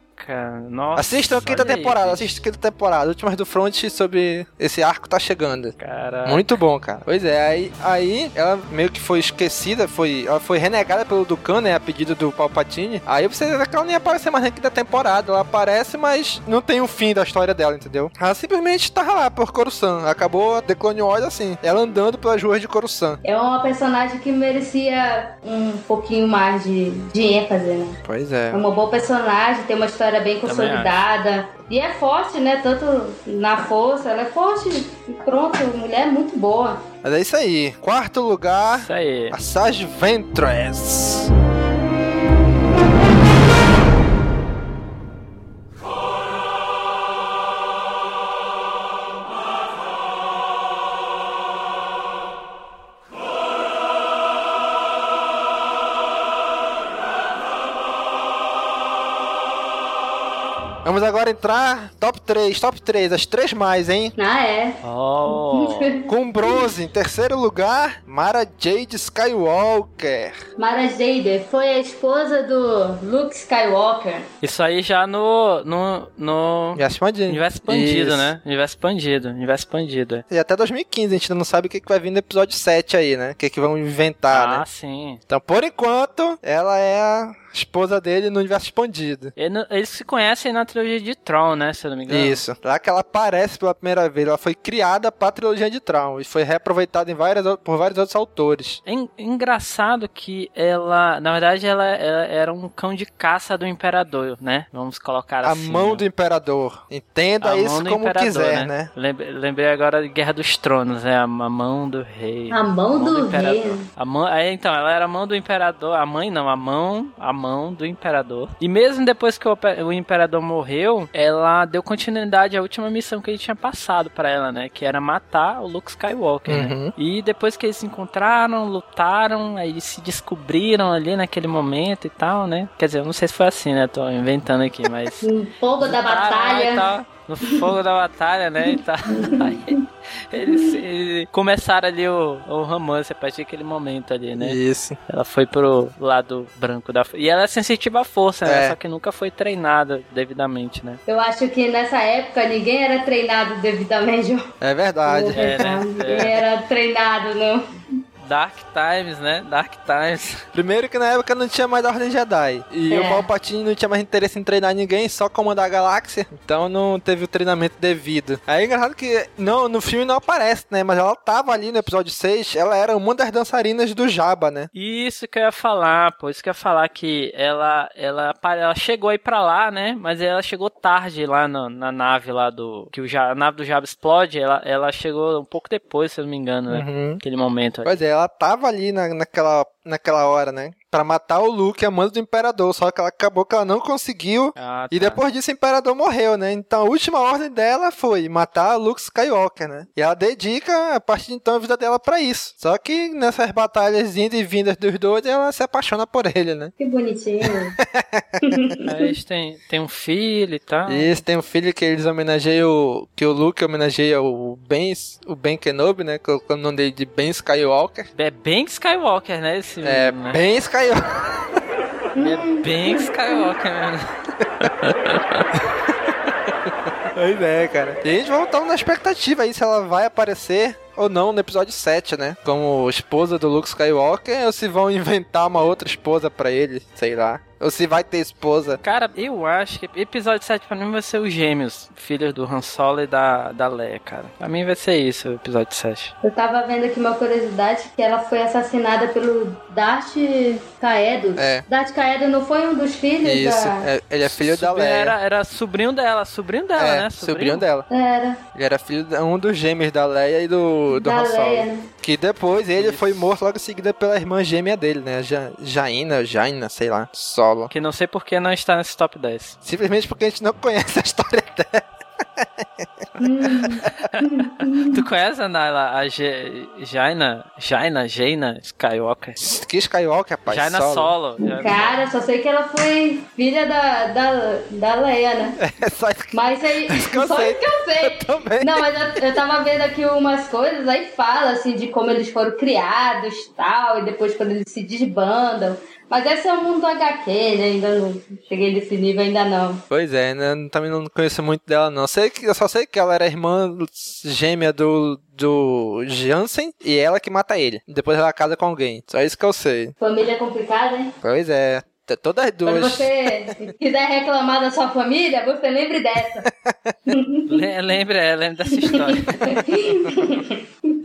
Speaker 2: nossa.
Speaker 1: Assistam a quinta
Speaker 2: aí,
Speaker 1: temporada,
Speaker 2: bicho.
Speaker 1: assistam a quinta temporada. Últimas do Front sobre esse arco tá chegando.
Speaker 2: Caraca.
Speaker 1: Muito bom, cara. Pois é, aí, aí ela meio que foi esquecida, foi, ela foi renegada pelo Dukan, né, a pedido do Palpatine. Aí você vê que ela nem aparecer mais na quinta temporada. Ela aparece, mas não tem o fim da história dela, entendeu? Ela simplesmente tava lá por Coruscant. Acabou The Clone Wars assim, ela andando pelas ruas de Coruscant.
Speaker 3: É uma personagem que merecia um pouquinho mais de, de ênfase, né?
Speaker 1: Pois
Speaker 3: É
Speaker 1: é.
Speaker 3: uma boa personagem, tem uma história história bem consolidada. E é forte, né? Tanto na força, ela é forte e pronto, mulher é muito boa.
Speaker 1: Mas é isso aí. Quarto lugar,
Speaker 2: Isso aí.
Speaker 1: a Sage Ventress. Vamos agora entrar top 3, top 3, as três mais, hein?
Speaker 3: Ah, é.
Speaker 2: Oh.
Speaker 1: Com bronze, em terceiro lugar, Mara Jade Skywalker.
Speaker 3: Mara Jade foi a esposa do Luke Skywalker.
Speaker 2: Isso aí já no. no. no.
Speaker 1: Já expandido.
Speaker 2: Universo expandido,
Speaker 1: Isso.
Speaker 2: né? Universo expandido. Universo expandido. é.
Speaker 1: E até 2015, a gente ainda não sabe o que, que vai vir no episódio 7 aí, né? O que, que vão inventar,
Speaker 2: ah,
Speaker 1: né?
Speaker 2: sim.
Speaker 1: Então, por enquanto, ela é a esposa dele no universo expandido.
Speaker 2: Ele- Eles se conhecem na trilogia de Tron, né? Se eu não me engano.
Speaker 1: Isso. Lá que ela aparece pela primeira vez, ela foi criada pra trilogia de Tron e foi reaproveitada em várias, por vários outros autores.
Speaker 2: É en- engraçado que ela, na verdade, ela, ela era um cão de caça do imperador, né? Vamos colocar
Speaker 1: A
Speaker 2: assim.
Speaker 1: mão
Speaker 2: né?
Speaker 1: do imperador. Entenda
Speaker 2: A
Speaker 1: isso
Speaker 2: mão do
Speaker 1: como
Speaker 2: imperador,
Speaker 1: quiser,
Speaker 2: né?
Speaker 1: né?
Speaker 2: Lembre- Lembrei agora de Guerra dos Tronos, é a mão do rei.
Speaker 3: A mão do
Speaker 2: imperador.
Speaker 3: rei.
Speaker 2: A mão, é, então, ela era a mão do imperador, a mãe não, a mão, a mão do imperador. E mesmo depois que o, o imperador morreu, ela deu continuidade à última missão que ele tinha passado pra ela, né? Que era matar o Luke Skywalker, né?
Speaker 1: Uhum.
Speaker 2: E depois que eles se encontraram, lutaram, aí eles se descobriram ali naquele momento e tal, né? Quer dizer, eu não sei se foi assim, né? Tô inventando aqui, mas.
Speaker 3: Fogo da
Speaker 2: e
Speaker 3: batalha.
Speaker 2: No fogo da batalha, né? E tal. Aí eles, eles começaram ali o, o romance a partir daquele momento ali, né?
Speaker 1: Isso.
Speaker 2: Ela foi pro lado branco da E ela é sensitiva à força, né?
Speaker 1: É.
Speaker 2: Só que nunca foi treinada devidamente, né?
Speaker 3: Eu acho que nessa época ninguém era treinado devidamente.
Speaker 1: É verdade.
Speaker 2: É, né?
Speaker 3: Ninguém era treinado, não.
Speaker 2: Dark Times, né? Dark Times.
Speaker 1: Primeiro que na época não tinha mais Ordem Jedi. E
Speaker 3: É.
Speaker 1: o Palpatine não tinha mais interesse em treinar ninguém, só comandar a galáxia. Então não teve o treinamento devido. Aí é engraçado que não, no filme não aparece, né? Mas ela tava ali no episódio 6, ela era uma das dançarinas do Jabba, né?
Speaker 2: Isso que eu ia falar, pô. Isso que eu ia falar que ela, ela, ela chegou aí pra lá, né? Mas ela chegou tarde lá na, na nave lá do. Que o a nave do Jabba explode. Ela, ela chegou um pouco depois, se eu não me engano, né?
Speaker 1: Uhum.
Speaker 2: Aquele momento. aí.
Speaker 1: Pois é, ela tava ali na, naquela, naquela hora, né? Pra matar o Luke, a mãe do Imperador. Só que ela acabou que ela não conseguiu.
Speaker 2: Ah,
Speaker 1: E
Speaker 2: tá.
Speaker 1: depois disso o Imperador morreu, né? Então a última ordem dela foi matar Luke Skywalker, né? E ela dedica, a partir de então, a vida dela pra isso. Só que nessas batalhas indo e vindas dos dois, ela se apaixona por ele, né?
Speaker 3: Que bonitinho.
Speaker 2: Aí eles têm, têm um filho e tal.
Speaker 1: E esse tem um filho que eles homenageiam, que o Luke homenageia o Ben, o Ben Kenobi, né? Colocando o nome dele de Ben Skywalker.
Speaker 2: É bem Skywalker, né? Esse
Speaker 1: É,
Speaker 2: menino, né?
Speaker 1: Ben Skywalker.
Speaker 2: É bem Skywalker mesmo.
Speaker 1: Pois é, cara. E a gente vai estar na expectativa aí se ela vai aparecer ou não no episódio 7, né? Como esposa do Luke Skywalker, ou se vão inventar uma outra esposa pra ele, sei lá. Ou se vai ter esposa.
Speaker 2: Cara, eu acho que episódio 7 pra mim vai ser os gêmeos, filhos do Han Solo e da, da Leia, cara. Pra mim vai ser isso, o episódio 7.
Speaker 3: Eu tava vendo aqui uma curiosidade que ela foi assassinada pelo Darth Caedo.
Speaker 1: É.
Speaker 3: Darth Caedo não foi um dos filhos
Speaker 1: Isso,
Speaker 3: da...
Speaker 1: é- ele é filho da
Speaker 2: Sobrinho-
Speaker 1: Leia.
Speaker 2: Era, era sobrinho dela, sobrinho dela,
Speaker 1: é,
Speaker 2: né?
Speaker 1: sobrinho dela.
Speaker 3: Era,
Speaker 1: Ele era filho de um dos gêmeos da Leia e do, do
Speaker 3: da
Speaker 1: Han Solo.
Speaker 3: Leia, né?
Speaker 1: Que depois ele
Speaker 2: Isso.
Speaker 1: foi morto logo em seguida pela irmã gêmea dele, né? Ja, Jaina, Jaina, sei lá, Solo.
Speaker 2: Que não sei por que não está nesse top 10.
Speaker 1: Simplesmente porque a gente não conhece a história dela.
Speaker 2: tu conhece a Nala, a Jaina, Jaina, Jaina Skywalker?
Speaker 1: Que Skywalker, rapaz?
Speaker 2: Jaina Solo. Jaina
Speaker 3: Cara, só sei que ela foi filha da, da, da Leia, né?
Speaker 1: É só isso que
Speaker 3: Mas aí,
Speaker 1: Isso que eu
Speaker 3: só
Speaker 1: sei.
Speaker 3: isso que eu sei.
Speaker 1: também.
Speaker 3: Não, mas eu, eu tava vendo aqui umas coisas, aí fala assim de como eles foram criados tal, e depois quando eles se desbandam. Mas esse é o mundo HQ, né? Ainda não cheguei nesse nível, ainda não.
Speaker 1: Pois é, né? Também não conheço muito dela, não. Sei que, eu só sei que ela era irmã gêmea do, do Jansen e ela que mata ele. Depois ela casa com alguém. Só isso que eu sei.
Speaker 3: Família complicada, hein?
Speaker 1: Pois é. T- Todas as
Speaker 3: Quando
Speaker 1: duas.
Speaker 3: você quiser reclamar da sua família, você lembre dessa.
Speaker 2: Le- Lembra, é, lembra dessa história.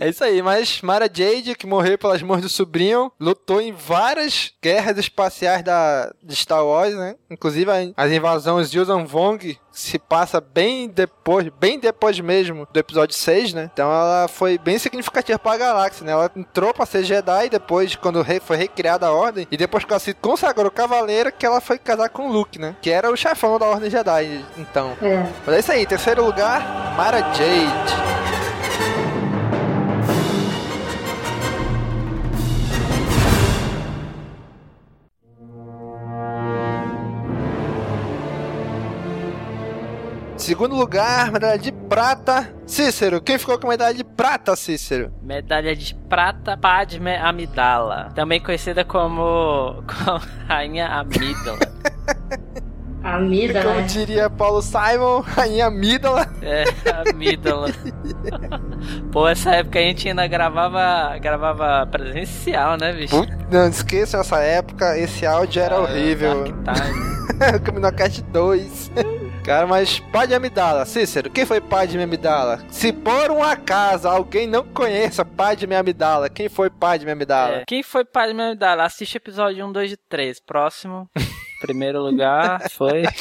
Speaker 1: É isso aí, mas Mara Jade, que morreu pelas mãos do sobrinho, lutou em várias guerras espaciais da, de Star Wars, né? Inclusive as invasões de Yuuzhan Vong se passa bem depois, bem depois mesmo do episódio 6, né? Então ela foi bem significativa para a galáxia, né? Ela entrou para ser Jedi depois, quando foi recriada a Ordem, e depois que ela se consagrou cavaleira, que ela foi casar com Luke, né? Que era o chefão da Ordem Jedi, então.
Speaker 3: É.
Speaker 1: Mas é isso aí, terceiro lugar, Mara Jade. Segundo lugar, medalha de prata, Cícero. Quem ficou com a medalha de prata, Cícero?
Speaker 2: Medalha de prata Padme Amidala. Também conhecida como, como Rainha Amidala.
Speaker 3: Amígdala.
Speaker 1: Como diria Paulo Simon, Rainha Amígdala.
Speaker 2: É, Amidala. Pô, essa época a gente ainda gravava, gravava presencial, né, bicho?
Speaker 1: Putz, Não esqueçam essa época, esse áudio era
Speaker 2: Ah,
Speaker 1: horrível.
Speaker 2: Dark Time.
Speaker 1: Caminocast 2. Cara, mas Padme Amidala, Cícero, quem foi Padme Amidala? Se por um acaso alguém não conheça Padme Amidala, quem foi Padme Amidala?
Speaker 2: É. Quem foi Padme Amidala? Assiste episódio 1, 2 e 3. Próximo. Primeiro lugar foi.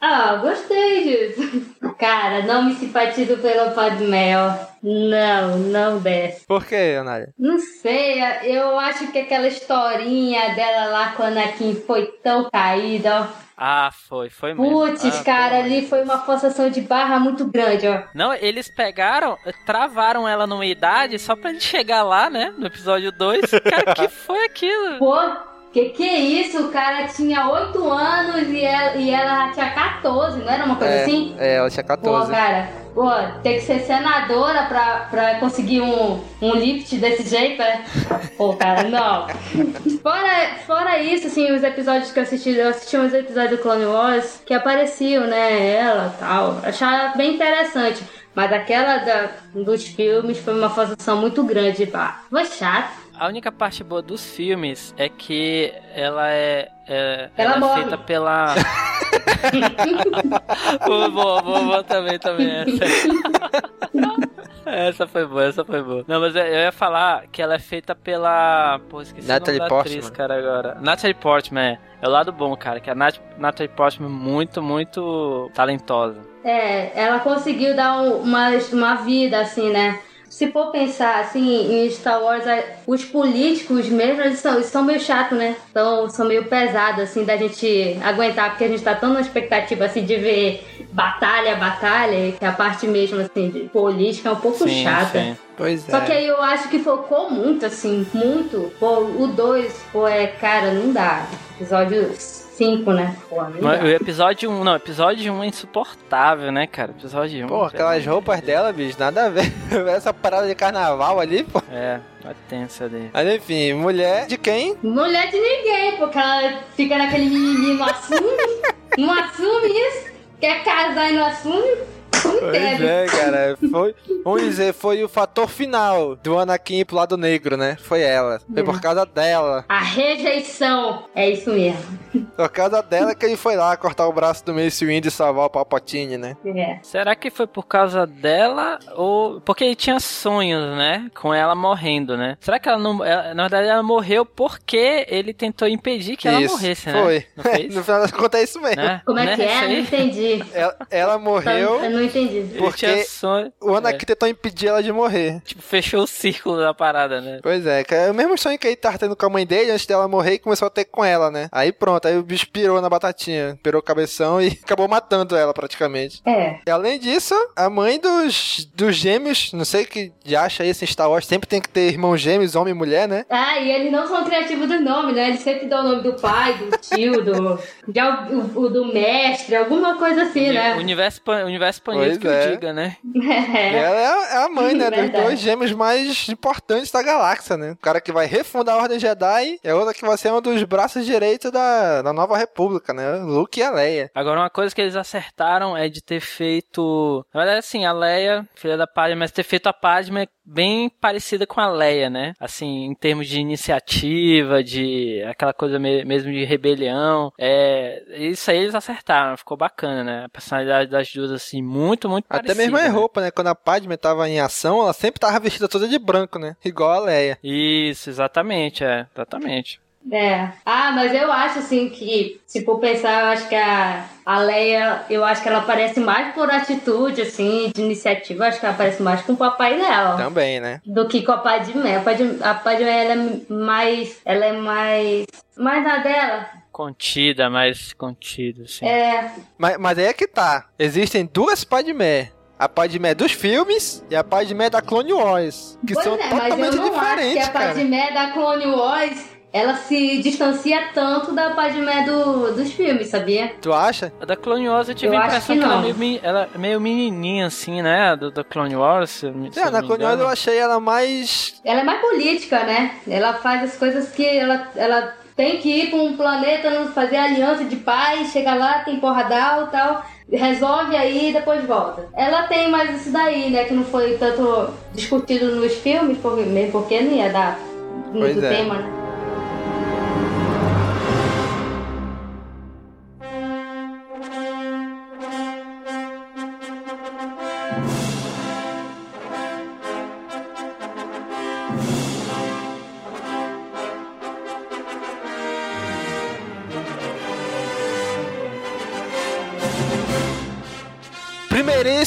Speaker 3: Ah, gostei disso. Cara, não me simpatizo pelo Padmel. Não, não desce.
Speaker 1: Por quê, Anália?
Speaker 3: Não sei, eu acho que aquela historinha dela lá com a Anakin foi tão caída, ó.
Speaker 2: Ah, foi, foi mesmo.
Speaker 3: Putz,
Speaker 2: Ah,
Speaker 3: cara,
Speaker 2: pô.
Speaker 3: ali foi uma forçação de barra muito grande, ó.
Speaker 2: Não, eles pegaram, travaram ela numa idade só pra gente chegar lá, né? No episódio 2. Cara, que foi aquilo?
Speaker 3: Pô, que que é isso? O cara tinha 8 anos e ela, e ela tinha 14, não era uma coisa
Speaker 1: é,
Speaker 3: assim?
Speaker 1: é, ela tinha
Speaker 3: Pô,
Speaker 1: 14.
Speaker 3: cara, pô, tem que ser senadora pra, pra conseguir um, um lift desse jeito, né? Pô, cara, não. Fora, fora isso, assim, os episódios que eu assisti, eu assisti uns episódios do Clone Wars que apareciam, né, ela e tal. Achava bem interessante. Mas aquela da, dos filmes foi uma forçação muito grande, pá. Foi chato.
Speaker 2: A única parte boa dos filmes é que ela é. é
Speaker 3: Ela
Speaker 2: é
Speaker 3: morre.
Speaker 2: feita pela. boa, boa, boa, também, também. Essa. essa foi boa, essa foi boa. Não, mas eu ia falar que ela é feita pela. Pô, esqueci
Speaker 1: Natalie
Speaker 2: o nome da atriz,
Speaker 1: Portman.
Speaker 2: cara, agora. Natalie Portman, é. É o lado bom, cara, que a Nat Natalie Portman é muito, muito talentosa.
Speaker 3: É, ela conseguiu dar um- uma, uma vida, assim, né? Se for pensar, assim, em Star Wars, os políticos mesmo, eles são, eles são meio chatos, né? Então, são meio pesados, assim, da gente aguentar, porque a gente tá tão na expectativa, assim, de ver batalha, batalha, que a parte mesmo, assim, de política é um pouco
Speaker 2: Sim,
Speaker 3: chata.
Speaker 2: sim.
Speaker 1: Pois é.
Speaker 3: Só que aí eu acho que focou muito, assim, muito. Pô, o 2, pô, é, cara, não dá. Episódio 5, né? Pô.
Speaker 2: O episódio 1, não, episódio 1 é insuportável, né, cara? Episódio 1.
Speaker 1: Pô, aquelas roupas dela, bicho, nada a ver. Essa parada de carnaval ali, pô.
Speaker 2: É, tá tensa ali.
Speaker 1: Mas enfim, mulher de quem?
Speaker 3: Mulher de ninguém, porque ela fica naquele mimimi, não assume, não assume isso, quer casar e não assume.
Speaker 1: Pois é, cara. Foi, vamos dizer, foi o fator final do Anakin ir pro lado negro, né? Foi ela. Foi por causa dela.
Speaker 3: A rejeição, é isso mesmo.
Speaker 1: Por causa dela que ele foi lá cortar o braço do Mace Windu e salvar o Palpatine, né?
Speaker 3: É.
Speaker 2: Será que foi por causa dela ou. Porque ele tinha sonhos, né? Com ela morrendo, né? Será que ela não. ela- na verdade, ela morreu porque ele tentou impedir que ela
Speaker 1: isso.
Speaker 2: morresse, né?
Speaker 1: Foi.
Speaker 2: Não foi
Speaker 1: no final das contas é isso mesmo.
Speaker 2: Né?
Speaker 3: Como é
Speaker 2: Né?
Speaker 3: que é? Não entendi.
Speaker 1: Ela, ela morreu,
Speaker 3: Eu não entendi.
Speaker 2: Ele
Speaker 1: porque
Speaker 2: sonho.
Speaker 1: o Anakin tentou impedir ela de morrer.
Speaker 2: Tipo, fechou o círculo da parada, né?
Speaker 1: Pois é, que é o mesmo sonho que ele tava tendo com a mãe dele antes dela morrer e começou a ter com ela, né? Aí pronto, aí o bicho pirou na batatinha, pirou o cabeção e acabou matando ela praticamente.
Speaker 3: É.
Speaker 1: E além disso, a mãe dos, dos gêmeos, não sei o que acha isso em Star Wars, sempre tem que ter irmãos gêmeos, homem e mulher, né?
Speaker 3: Ah, e eles não são criativos do nome, né? Eles sempre dão o nome do pai, do tio, do, de al- o, o do mestre, alguma coisa assim,
Speaker 2: O
Speaker 3: né?
Speaker 2: universo, pan-
Speaker 1: Pois
Speaker 2: expandido que
Speaker 1: é.
Speaker 2: eu diga, né?
Speaker 1: E ela é a, é a mãe, né? dos dois gêmeos mais importantes da galáxia, né? O cara que vai refundar a Ordem Jedi é outra que vai ser um dos braços direitos da, da Nova República, né? Luke e a Leia.
Speaker 2: Agora, uma coisa que eles acertaram é de ter feito. Na verdade, assim, a Leia, filha da Padme, mas ter feito a Padme bem parecida com a Leia, né? Assim, em termos de iniciativa, de aquela coisa me- mesmo de rebelião. É, isso aí eles acertaram, ficou bacana, né? A personalidade das duas, assim, muito muito, muito
Speaker 1: Até
Speaker 2: parecida.
Speaker 1: mesmo a
Speaker 2: né?
Speaker 1: roupa, né? Quando a Padme tava em ação, ela sempre tava vestida toda de branco, né? Igual a Leia.
Speaker 2: Isso, exatamente, é, exatamente.
Speaker 3: É. Ah, mas eu acho assim que, se for pensar, eu acho que a, a Leia, eu acho que ela aparece mais por atitude, assim, de iniciativa. Eu acho que ela aparece mais com o papai dela.
Speaker 1: Também, né?
Speaker 3: Do que com a Padmé. A Padmé, a Padmé ela é mais. Ela é mais. Mais na dela.
Speaker 2: Contida, mais contida, assim.
Speaker 3: É.
Speaker 1: Mas, mas aí é que tá. Existem duas Padmé. A Padmé dos filmes e a Padmé da Clone Wars. Que
Speaker 3: pois
Speaker 1: são
Speaker 3: é, mas eu
Speaker 1: totalmente
Speaker 3: não acho que
Speaker 1: diferentes,
Speaker 3: a. Padmé da Clone Wars. Ela se distancia tanto da Padmé do, dos filmes, sabia?
Speaker 1: Tu acha?
Speaker 2: A da Clone Wars eu tive
Speaker 3: Eu
Speaker 2: a
Speaker 3: acho
Speaker 2: impressão
Speaker 3: que
Speaker 2: que, ela, é
Speaker 3: não.
Speaker 2: meio, ela é meio menininha, assim, né? Do, da Clone Wars. se se
Speaker 1: É, na Clone Wars eu achei ela mais.
Speaker 3: Ela é mais política, né? Ela faz as coisas que ela, ela tem que ir pra um planeta, fazer aliança de paz, chega lá, tem porradal e tal, resolve aí e depois volta. Ela tem mais isso daí, né? Que não foi tanto discutido nos filmes, porque, mesmo porque não ia dar muito
Speaker 1: Pois é.
Speaker 3: tema, né?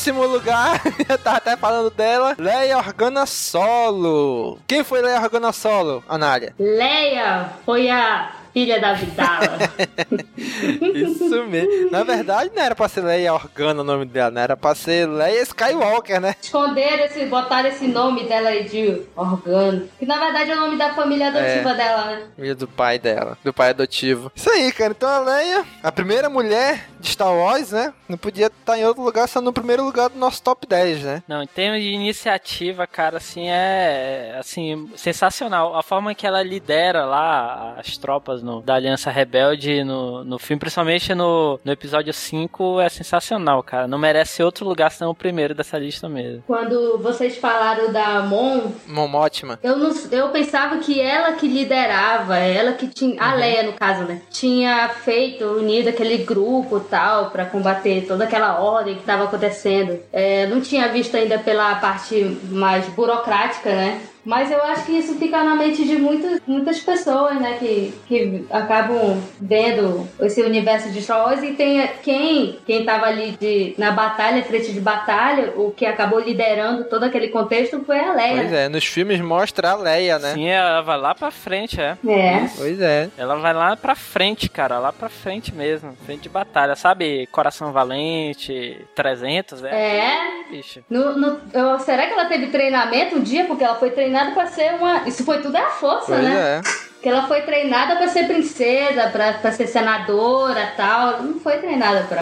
Speaker 1: Primeiríssimo lugar, eu tava até falando dela, Leia Organa Solo. Quem foi Leia Organa Solo, Anália?
Speaker 3: Leia foi a filha da Vidala.
Speaker 1: Isso mesmo. Na verdade, não era pra ser Leia Organa o nome dela, não era pra ser Leia Skywalker, né?
Speaker 3: Esconderam esse, botaram esse nome dela aí de Organo. Que na verdade é o nome da família adotiva dela, né?
Speaker 1: Filha do pai dela, do pai adotivo. Isso aí, cara. Então a Leia, a primeira mulher de Star Wars, né? Não podia estar em outro lugar, só no primeiro lugar do nosso top 10, né?
Speaker 2: Não, em termos de iniciativa, cara, assim, é assim, sensacional. A forma que ela lidera lá as tropas no- da Aliança Rebelde no, no filme, principalmente no, no episódio 5, é sensacional, cara. Não merece outro lugar senão o primeiro dessa lista mesmo.
Speaker 3: Quando vocês falaram da Mon,
Speaker 1: Momótima.
Speaker 3: eu, não, eu pensava que ela que liderava, ela que tinha. A Leia, no caso, né? Tinha feito, unido aquele grupo tal, pra combater toda aquela ordem que tava acontecendo. É, não tinha visto ainda pela parte mais burocrática, né? Mas eu acho que isso fica na mente de muitas, muitas pessoas, né? Que, que acabam vendo esse universo de Star Wars e tem quem, quem tava ali de, na batalha, frente de batalha, o que acabou liderando todo aquele contexto foi a Leia.
Speaker 1: Pois é, nos filmes mostra a Leia, né?
Speaker 2: Sim, ela vai lá pra frente, é.
Speaker 3: É.
Speaker 1: Pois é.
Speaker 2: Ela vai lá pra frente, cara, lá pra frente mesmo, frente de batalha, sabe? Coração Valente, 300, é.
Speaker 3: É.
Speaker 2: Bicho.
Speaker 3: No, no- eu- será que ela teve treinamento um dia? Porque ela foi treinada pra ser uma. Isso foi tudo à força,
Speaker 1: Pois
Speaker 3: né?
Speaker 1: é.
Speaker 3: Que ela foi treinada pra ser princesa, pra, pra ser senadora tal. Não foi treinada pra.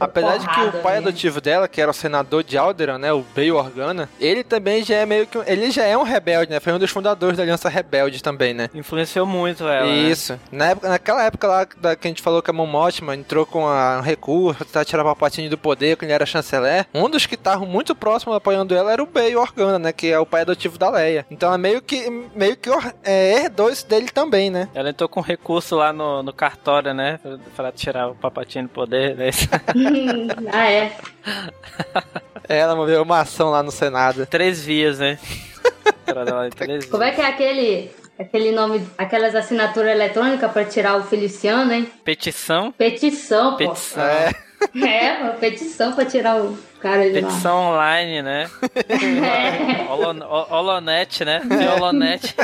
Speaker 1: Apesar de que o pai
Speaker 3: né?
Speaker 1: adotivo dela, que era o senador de Alderaan, né, o Bail Organa, ele também já é meio que um- ele já é um rebelde, né? Foi um dos fundadores da Aliança Rebelde também, né?
Speaker 2: Influenciou muito ela. né?
Speaker 1: Isso. Na época, naquela época lá da, que a gente falou que a Mon Mothma entrou com a- um recurso pra tirar o Palpatine do poder quando ele era chanceler, um dos que estavam muito próximo apoiando ela era o Bail Organa, né? Que é o pai adotivo da Leia. Então ela meio que, meio que é, herdou isso dele também, né?
Speaker 2: Ela entrou com recurso lá no, no cartório, né? Pra, tirar o papatinho do poder, né?
Speaker 3: ah, é.
Speaker 1: Ela moveu uma ação lá no Senado.
Speaker 2: Três vias, né? Três
Speaker 3: Como é que é aquele. Aquele nome, aquelas assinaturas eletrônicas pra tirar o Feliciano, hein?
Speaker 2: Petição.
Speaker 3: Petição, pô.
Speaker 2: Petição.
Speaker 1: É.
Speaker 3: É, uma petição pra tirar o cara de lá.
Speaker 2: Petição online, né? Holonet, né? Holonet.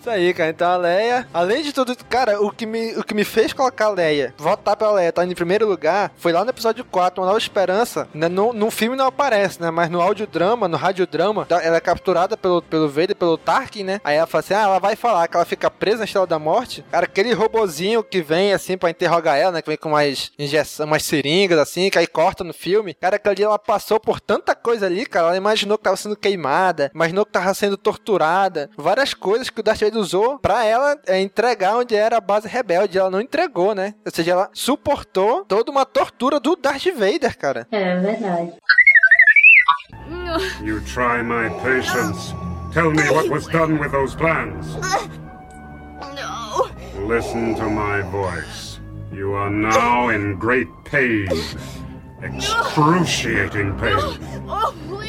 Speaker 1: Isso aí, cara. Então a Leia, além de tudo, cara, o que me, o que me fez colocar a Leia, votar pela Leia, tá em primeiro lugar, foi lá no episódio 4, Uma Nova Esperança. Né, no, no filme não aparece, né? Mas no audiodrama, no radiodrama, tá- ela é capturada pelo, pelo Vader, pelo Tarkin, né? Aí ela fala assim: ah, ela vai falar que ela fica presa na Estrela da Morte. Cara, aquele robozinho que vem assim pra interrogar ela, né? Que vem com umas injeções, umas seringas assim, que aí corta no filme. Cara, aquele dia ela passou por tanta coisa ali, cara. Ela imaginou que tava sendo queimada, imaginou que tava sendo torturada. Várias coisas que o Darth usou pra ela é, entregar onde era a base rebelde. Ela não entregou, né? Ou seja, ela suportou toda uma tortura do Darth Vader, cara.
Speaker 3: É verdade.
Speaker 5: You try my patience. Tell me what was done with those plans.
Speaker 6: No.
Speaker 5: Listen to my voice. You are now in great pain. Excruciating pain.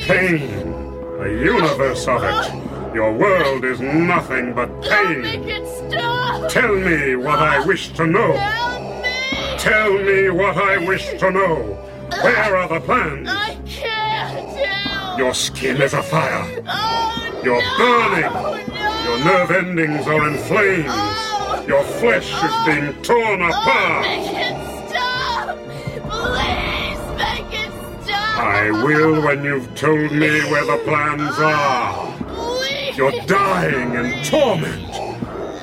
Speaker 5: Pain. A universe of it. Your world is nothing but pain. Make it stop. Tell me what I wish to know. Help me. Tell me what I wish to know. Where are the plans?
Speaker 6: I can't.
Speaker 5: Your skin is afire. Oh, You're burning. Oh, Your nerve endings are in flames. Oh. Your flesh is being torn apart.
Speaker 6: Make it stop! Please make it stop!
Speaker 5: I will when you've told me where the plans are. You're dying in torment.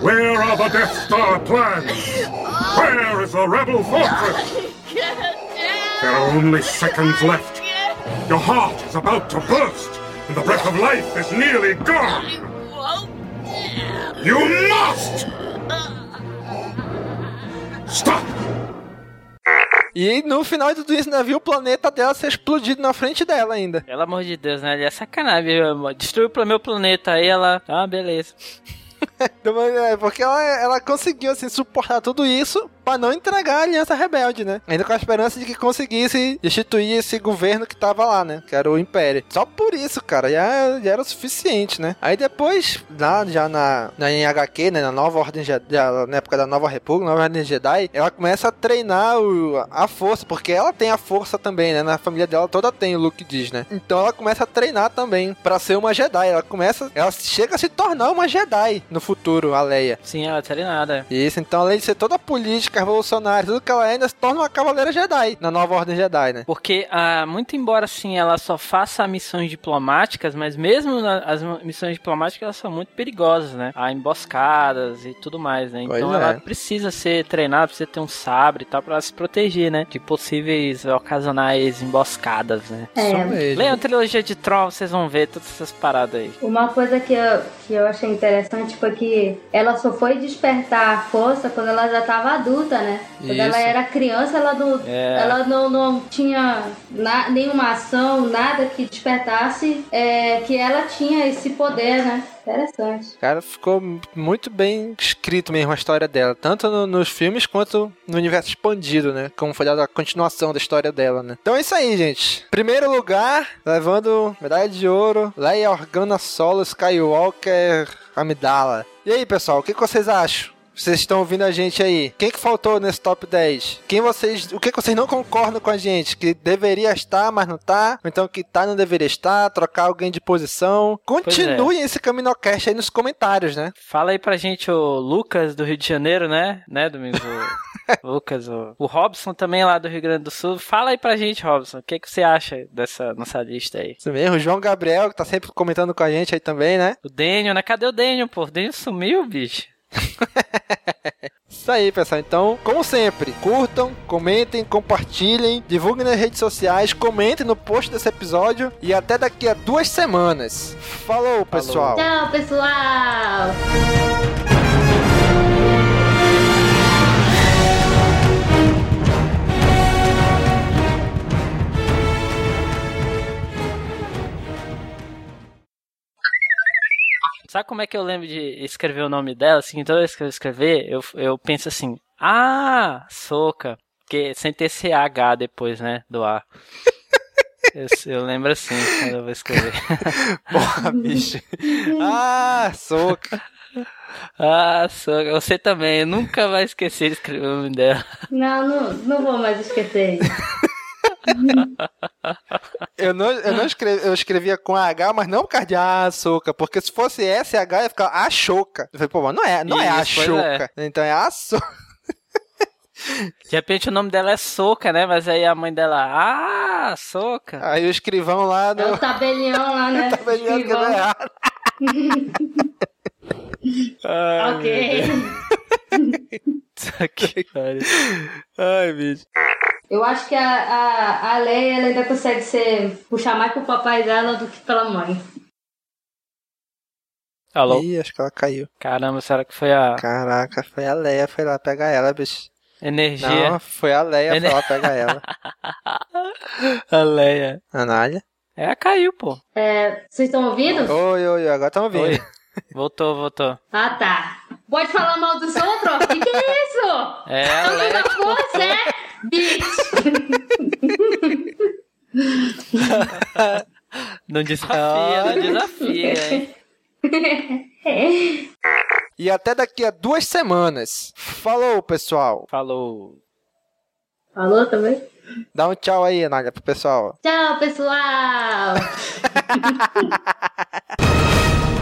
Speaker 5: Where are the Death Star plans? Where is the rebel fortress? There are only seconds left. Your heart is about to burst, and the breath of life is nearly gone. You must stop.
Speaker 1: E no final de tudo isso, ainda viu o planeta dela ser explodido na frente dela ainda.
Speaker 2: Pelo amor de Deus, né? Ele é sacanagem. Destruiu o meu planeta aí, ela. Ah, beleza.
Speaker 1: Então, é, Porque ela, ela conseguiu, assim, suportar tudo isso pra não entregar a aliança rebelde, né? Ainda com a esperança de que conseguisse destituir esse governo que tava lá, né? Que era o Império. Só por isso, cara, já, já era o suficiente, né? Aí depois, lá, já na, na em HQ, né? Na nova Ordem Jedi, na época da Nova República, Nova Ordem Jedi, ela começa a treinar o, a força, porque ela tem a força também, né? Na família dela toda tem, o Luke diz, né? Então ela começa a treinar também pra ser uma Jedi. Ela começa, ela chega a se tornar uma Jedi no futuro, a Leia.
Speaker 2: Sim, ela é treinada.
Speaker 1: Isso, então além de ser toda política, revolucionária, tudo que ela é, ainda se torna uma cavaleira Jedi na nova Ordem Jedi, né?
Speaker 2: Porque, ah, muito embora assim ela só faça missões diplomáticas, mas mesmo na- as missões diplomáticas elas são muito perigosas, né? Há emboscadas e tudo mais, né? Então
Speaker 1: Pois
Speaker 2: ela
Speaker 1: é.
Speaker 2: precisa ser treinada, precisa ter um sabre e tal pra se proteger, né? De possíveis ocasionais emboscadas, né?
Speaker 3: É.
Speaker 1: Só mesmo.
Speaker 2: Leiam a trilogia de Tron, vocês vão ver todas essas paradas aí.
Speaker 3: Uma coisa que eu, que eu achei interessante foi que ela só foi despertar a força quando ela já estava adulta, né? Quando
Speaker 1: Isso.
Speaker 3: ela era criança, ela não,
Speaker 2: É.
Speaker 3: ela não, não tinha na- nenhuma ação, nada que despertasse é, que ela tinha esse poder, né? Interessante.
Speaker 1: Cara, ficou muito bem escrito mesmo a história dela, tanto no- nos filmes quanto no universo expandido, né? Como foi dada a continuação da história dela, né? Então é isso aí, gente. Primeiro lugar, levando medalha de ouro, Leia Organa Solo Skywalker Amidala. E aí, pessoal, o que que vocês acham? Vocês estão ouvindo a gente aí? Quem que faltou nesse top 10? Quem vocês, o que que vocês não concordam com a gente? Que deveria estar, mas não tá? Ou então que tá, não deveria estar? Trocar alguém de posição? Continuem esse Caminocast aí nos comentários, né?
Speaker 2: Fala aí pra gente o Lucas do Rio de Janeiro, né? Né, Domingos? O Lucas, o, o Robson também lá do Rio Grande do Sul. Fala aí pra gente, Robson, o que, que você acha dessa nossa lista aí?
Speaker 1: Isso mesmo, o João Gabriel, que tá sempre comentando com a gente aí também, né?
Speaker 2: O Daniel, né? Cadê o Daniel, pô? O Daniel sumiu, bicho.
Speaker 1: Isso aí, pessoal. Então, como sempre, curtam, comentem, compartilhem, divulguem nas redes sociais, comentem no post desse episódio e até daqui a duas semanas. Falou, pessoal!
Speaker 3: Tchau, pessoal!
Speaker 2: Sabe como é que eu lembro de escrever o nome dela? Assim, toda vez que eu escrever, eu, eu penso assim, ah, Soca. Porque sem ter CH depois, né, do A. Eu, eu lembro assim, quando eu vou escrever.
Speaker 1: Porra, bicho! ah, soca!
Speaker 2: ah, Soca. Você também, nunca vai esquecer de escrever o nome dela.
Speaker 3: Não, não, não vou mais esquecer.
Speaker 1: Eu não, eu não escrevi, eu escrevia com H, mas não por causa de ah, soca, porque se fosse SH ia ficar a choca. Eu falei, pô, mas não é, não é a
Speaker 2: Isso, pois
Speaker 1: choca. Então é a soca.
Speaker 2: De repente o nome dela é Soca, né? Mas aí a mãe dela, ah, Soca.
Speaker 1: Aí o escrivão lá
Speaker 3: É
Speaker 1: do.
Speaker 3: o tabelião lá, né?
Speaker 1: Tá vendo que
Speaker 3: Escrivão.
Speaker 1: deu errado.
Speaker 3: Ok.
Speaker 2: Que pariu.
Speaker 1: Ai, bicho.
Speaker 3: Eu acho que a, a, a Leia ela ainda consegue ser, puxar mais pro papai dela do que pela mãe.
Speaker 2: Alô?
Speaker 1: Ih, acho que ela caiu.
Speaker 2: Caramba, será que foi a
Speaker 1: Caraca, foi a Leia, foi lá pegar ela, bicho.
Speaker 2: energia?
Speaker 1: Não, foi a Leia,
Speaker 2: Ene-
Speaker 1: foi lá pegar ela.
Speaker 2: A Leia.
Speaker 1: Anália.
Speaker 2: É, caiu, pô.
Speaker 3: É, vocês estão ouvindo?
Speaker 1: Oi, oi, oi, agora estão ouvindo.
Speaker 2: Oi. Voltou, voltou.
Speaker 3: Ah, tá. Pode falar mal dos outros? O que, que é isso?
Speaker 2: É, Leia.
Speaker 3: dando força, é? Bitch.
Speaker 2: Não desafia, não desafia, hein?
Speaker 1: E até daqui a duas semanas. Falou, pessoal.
Speaker 2: Falou.
Speaker 3: Falou também?
Speaker 1: Dá um tchau aí, Anália, pro pessoal.
Speaker 3: Tchau, pessoal!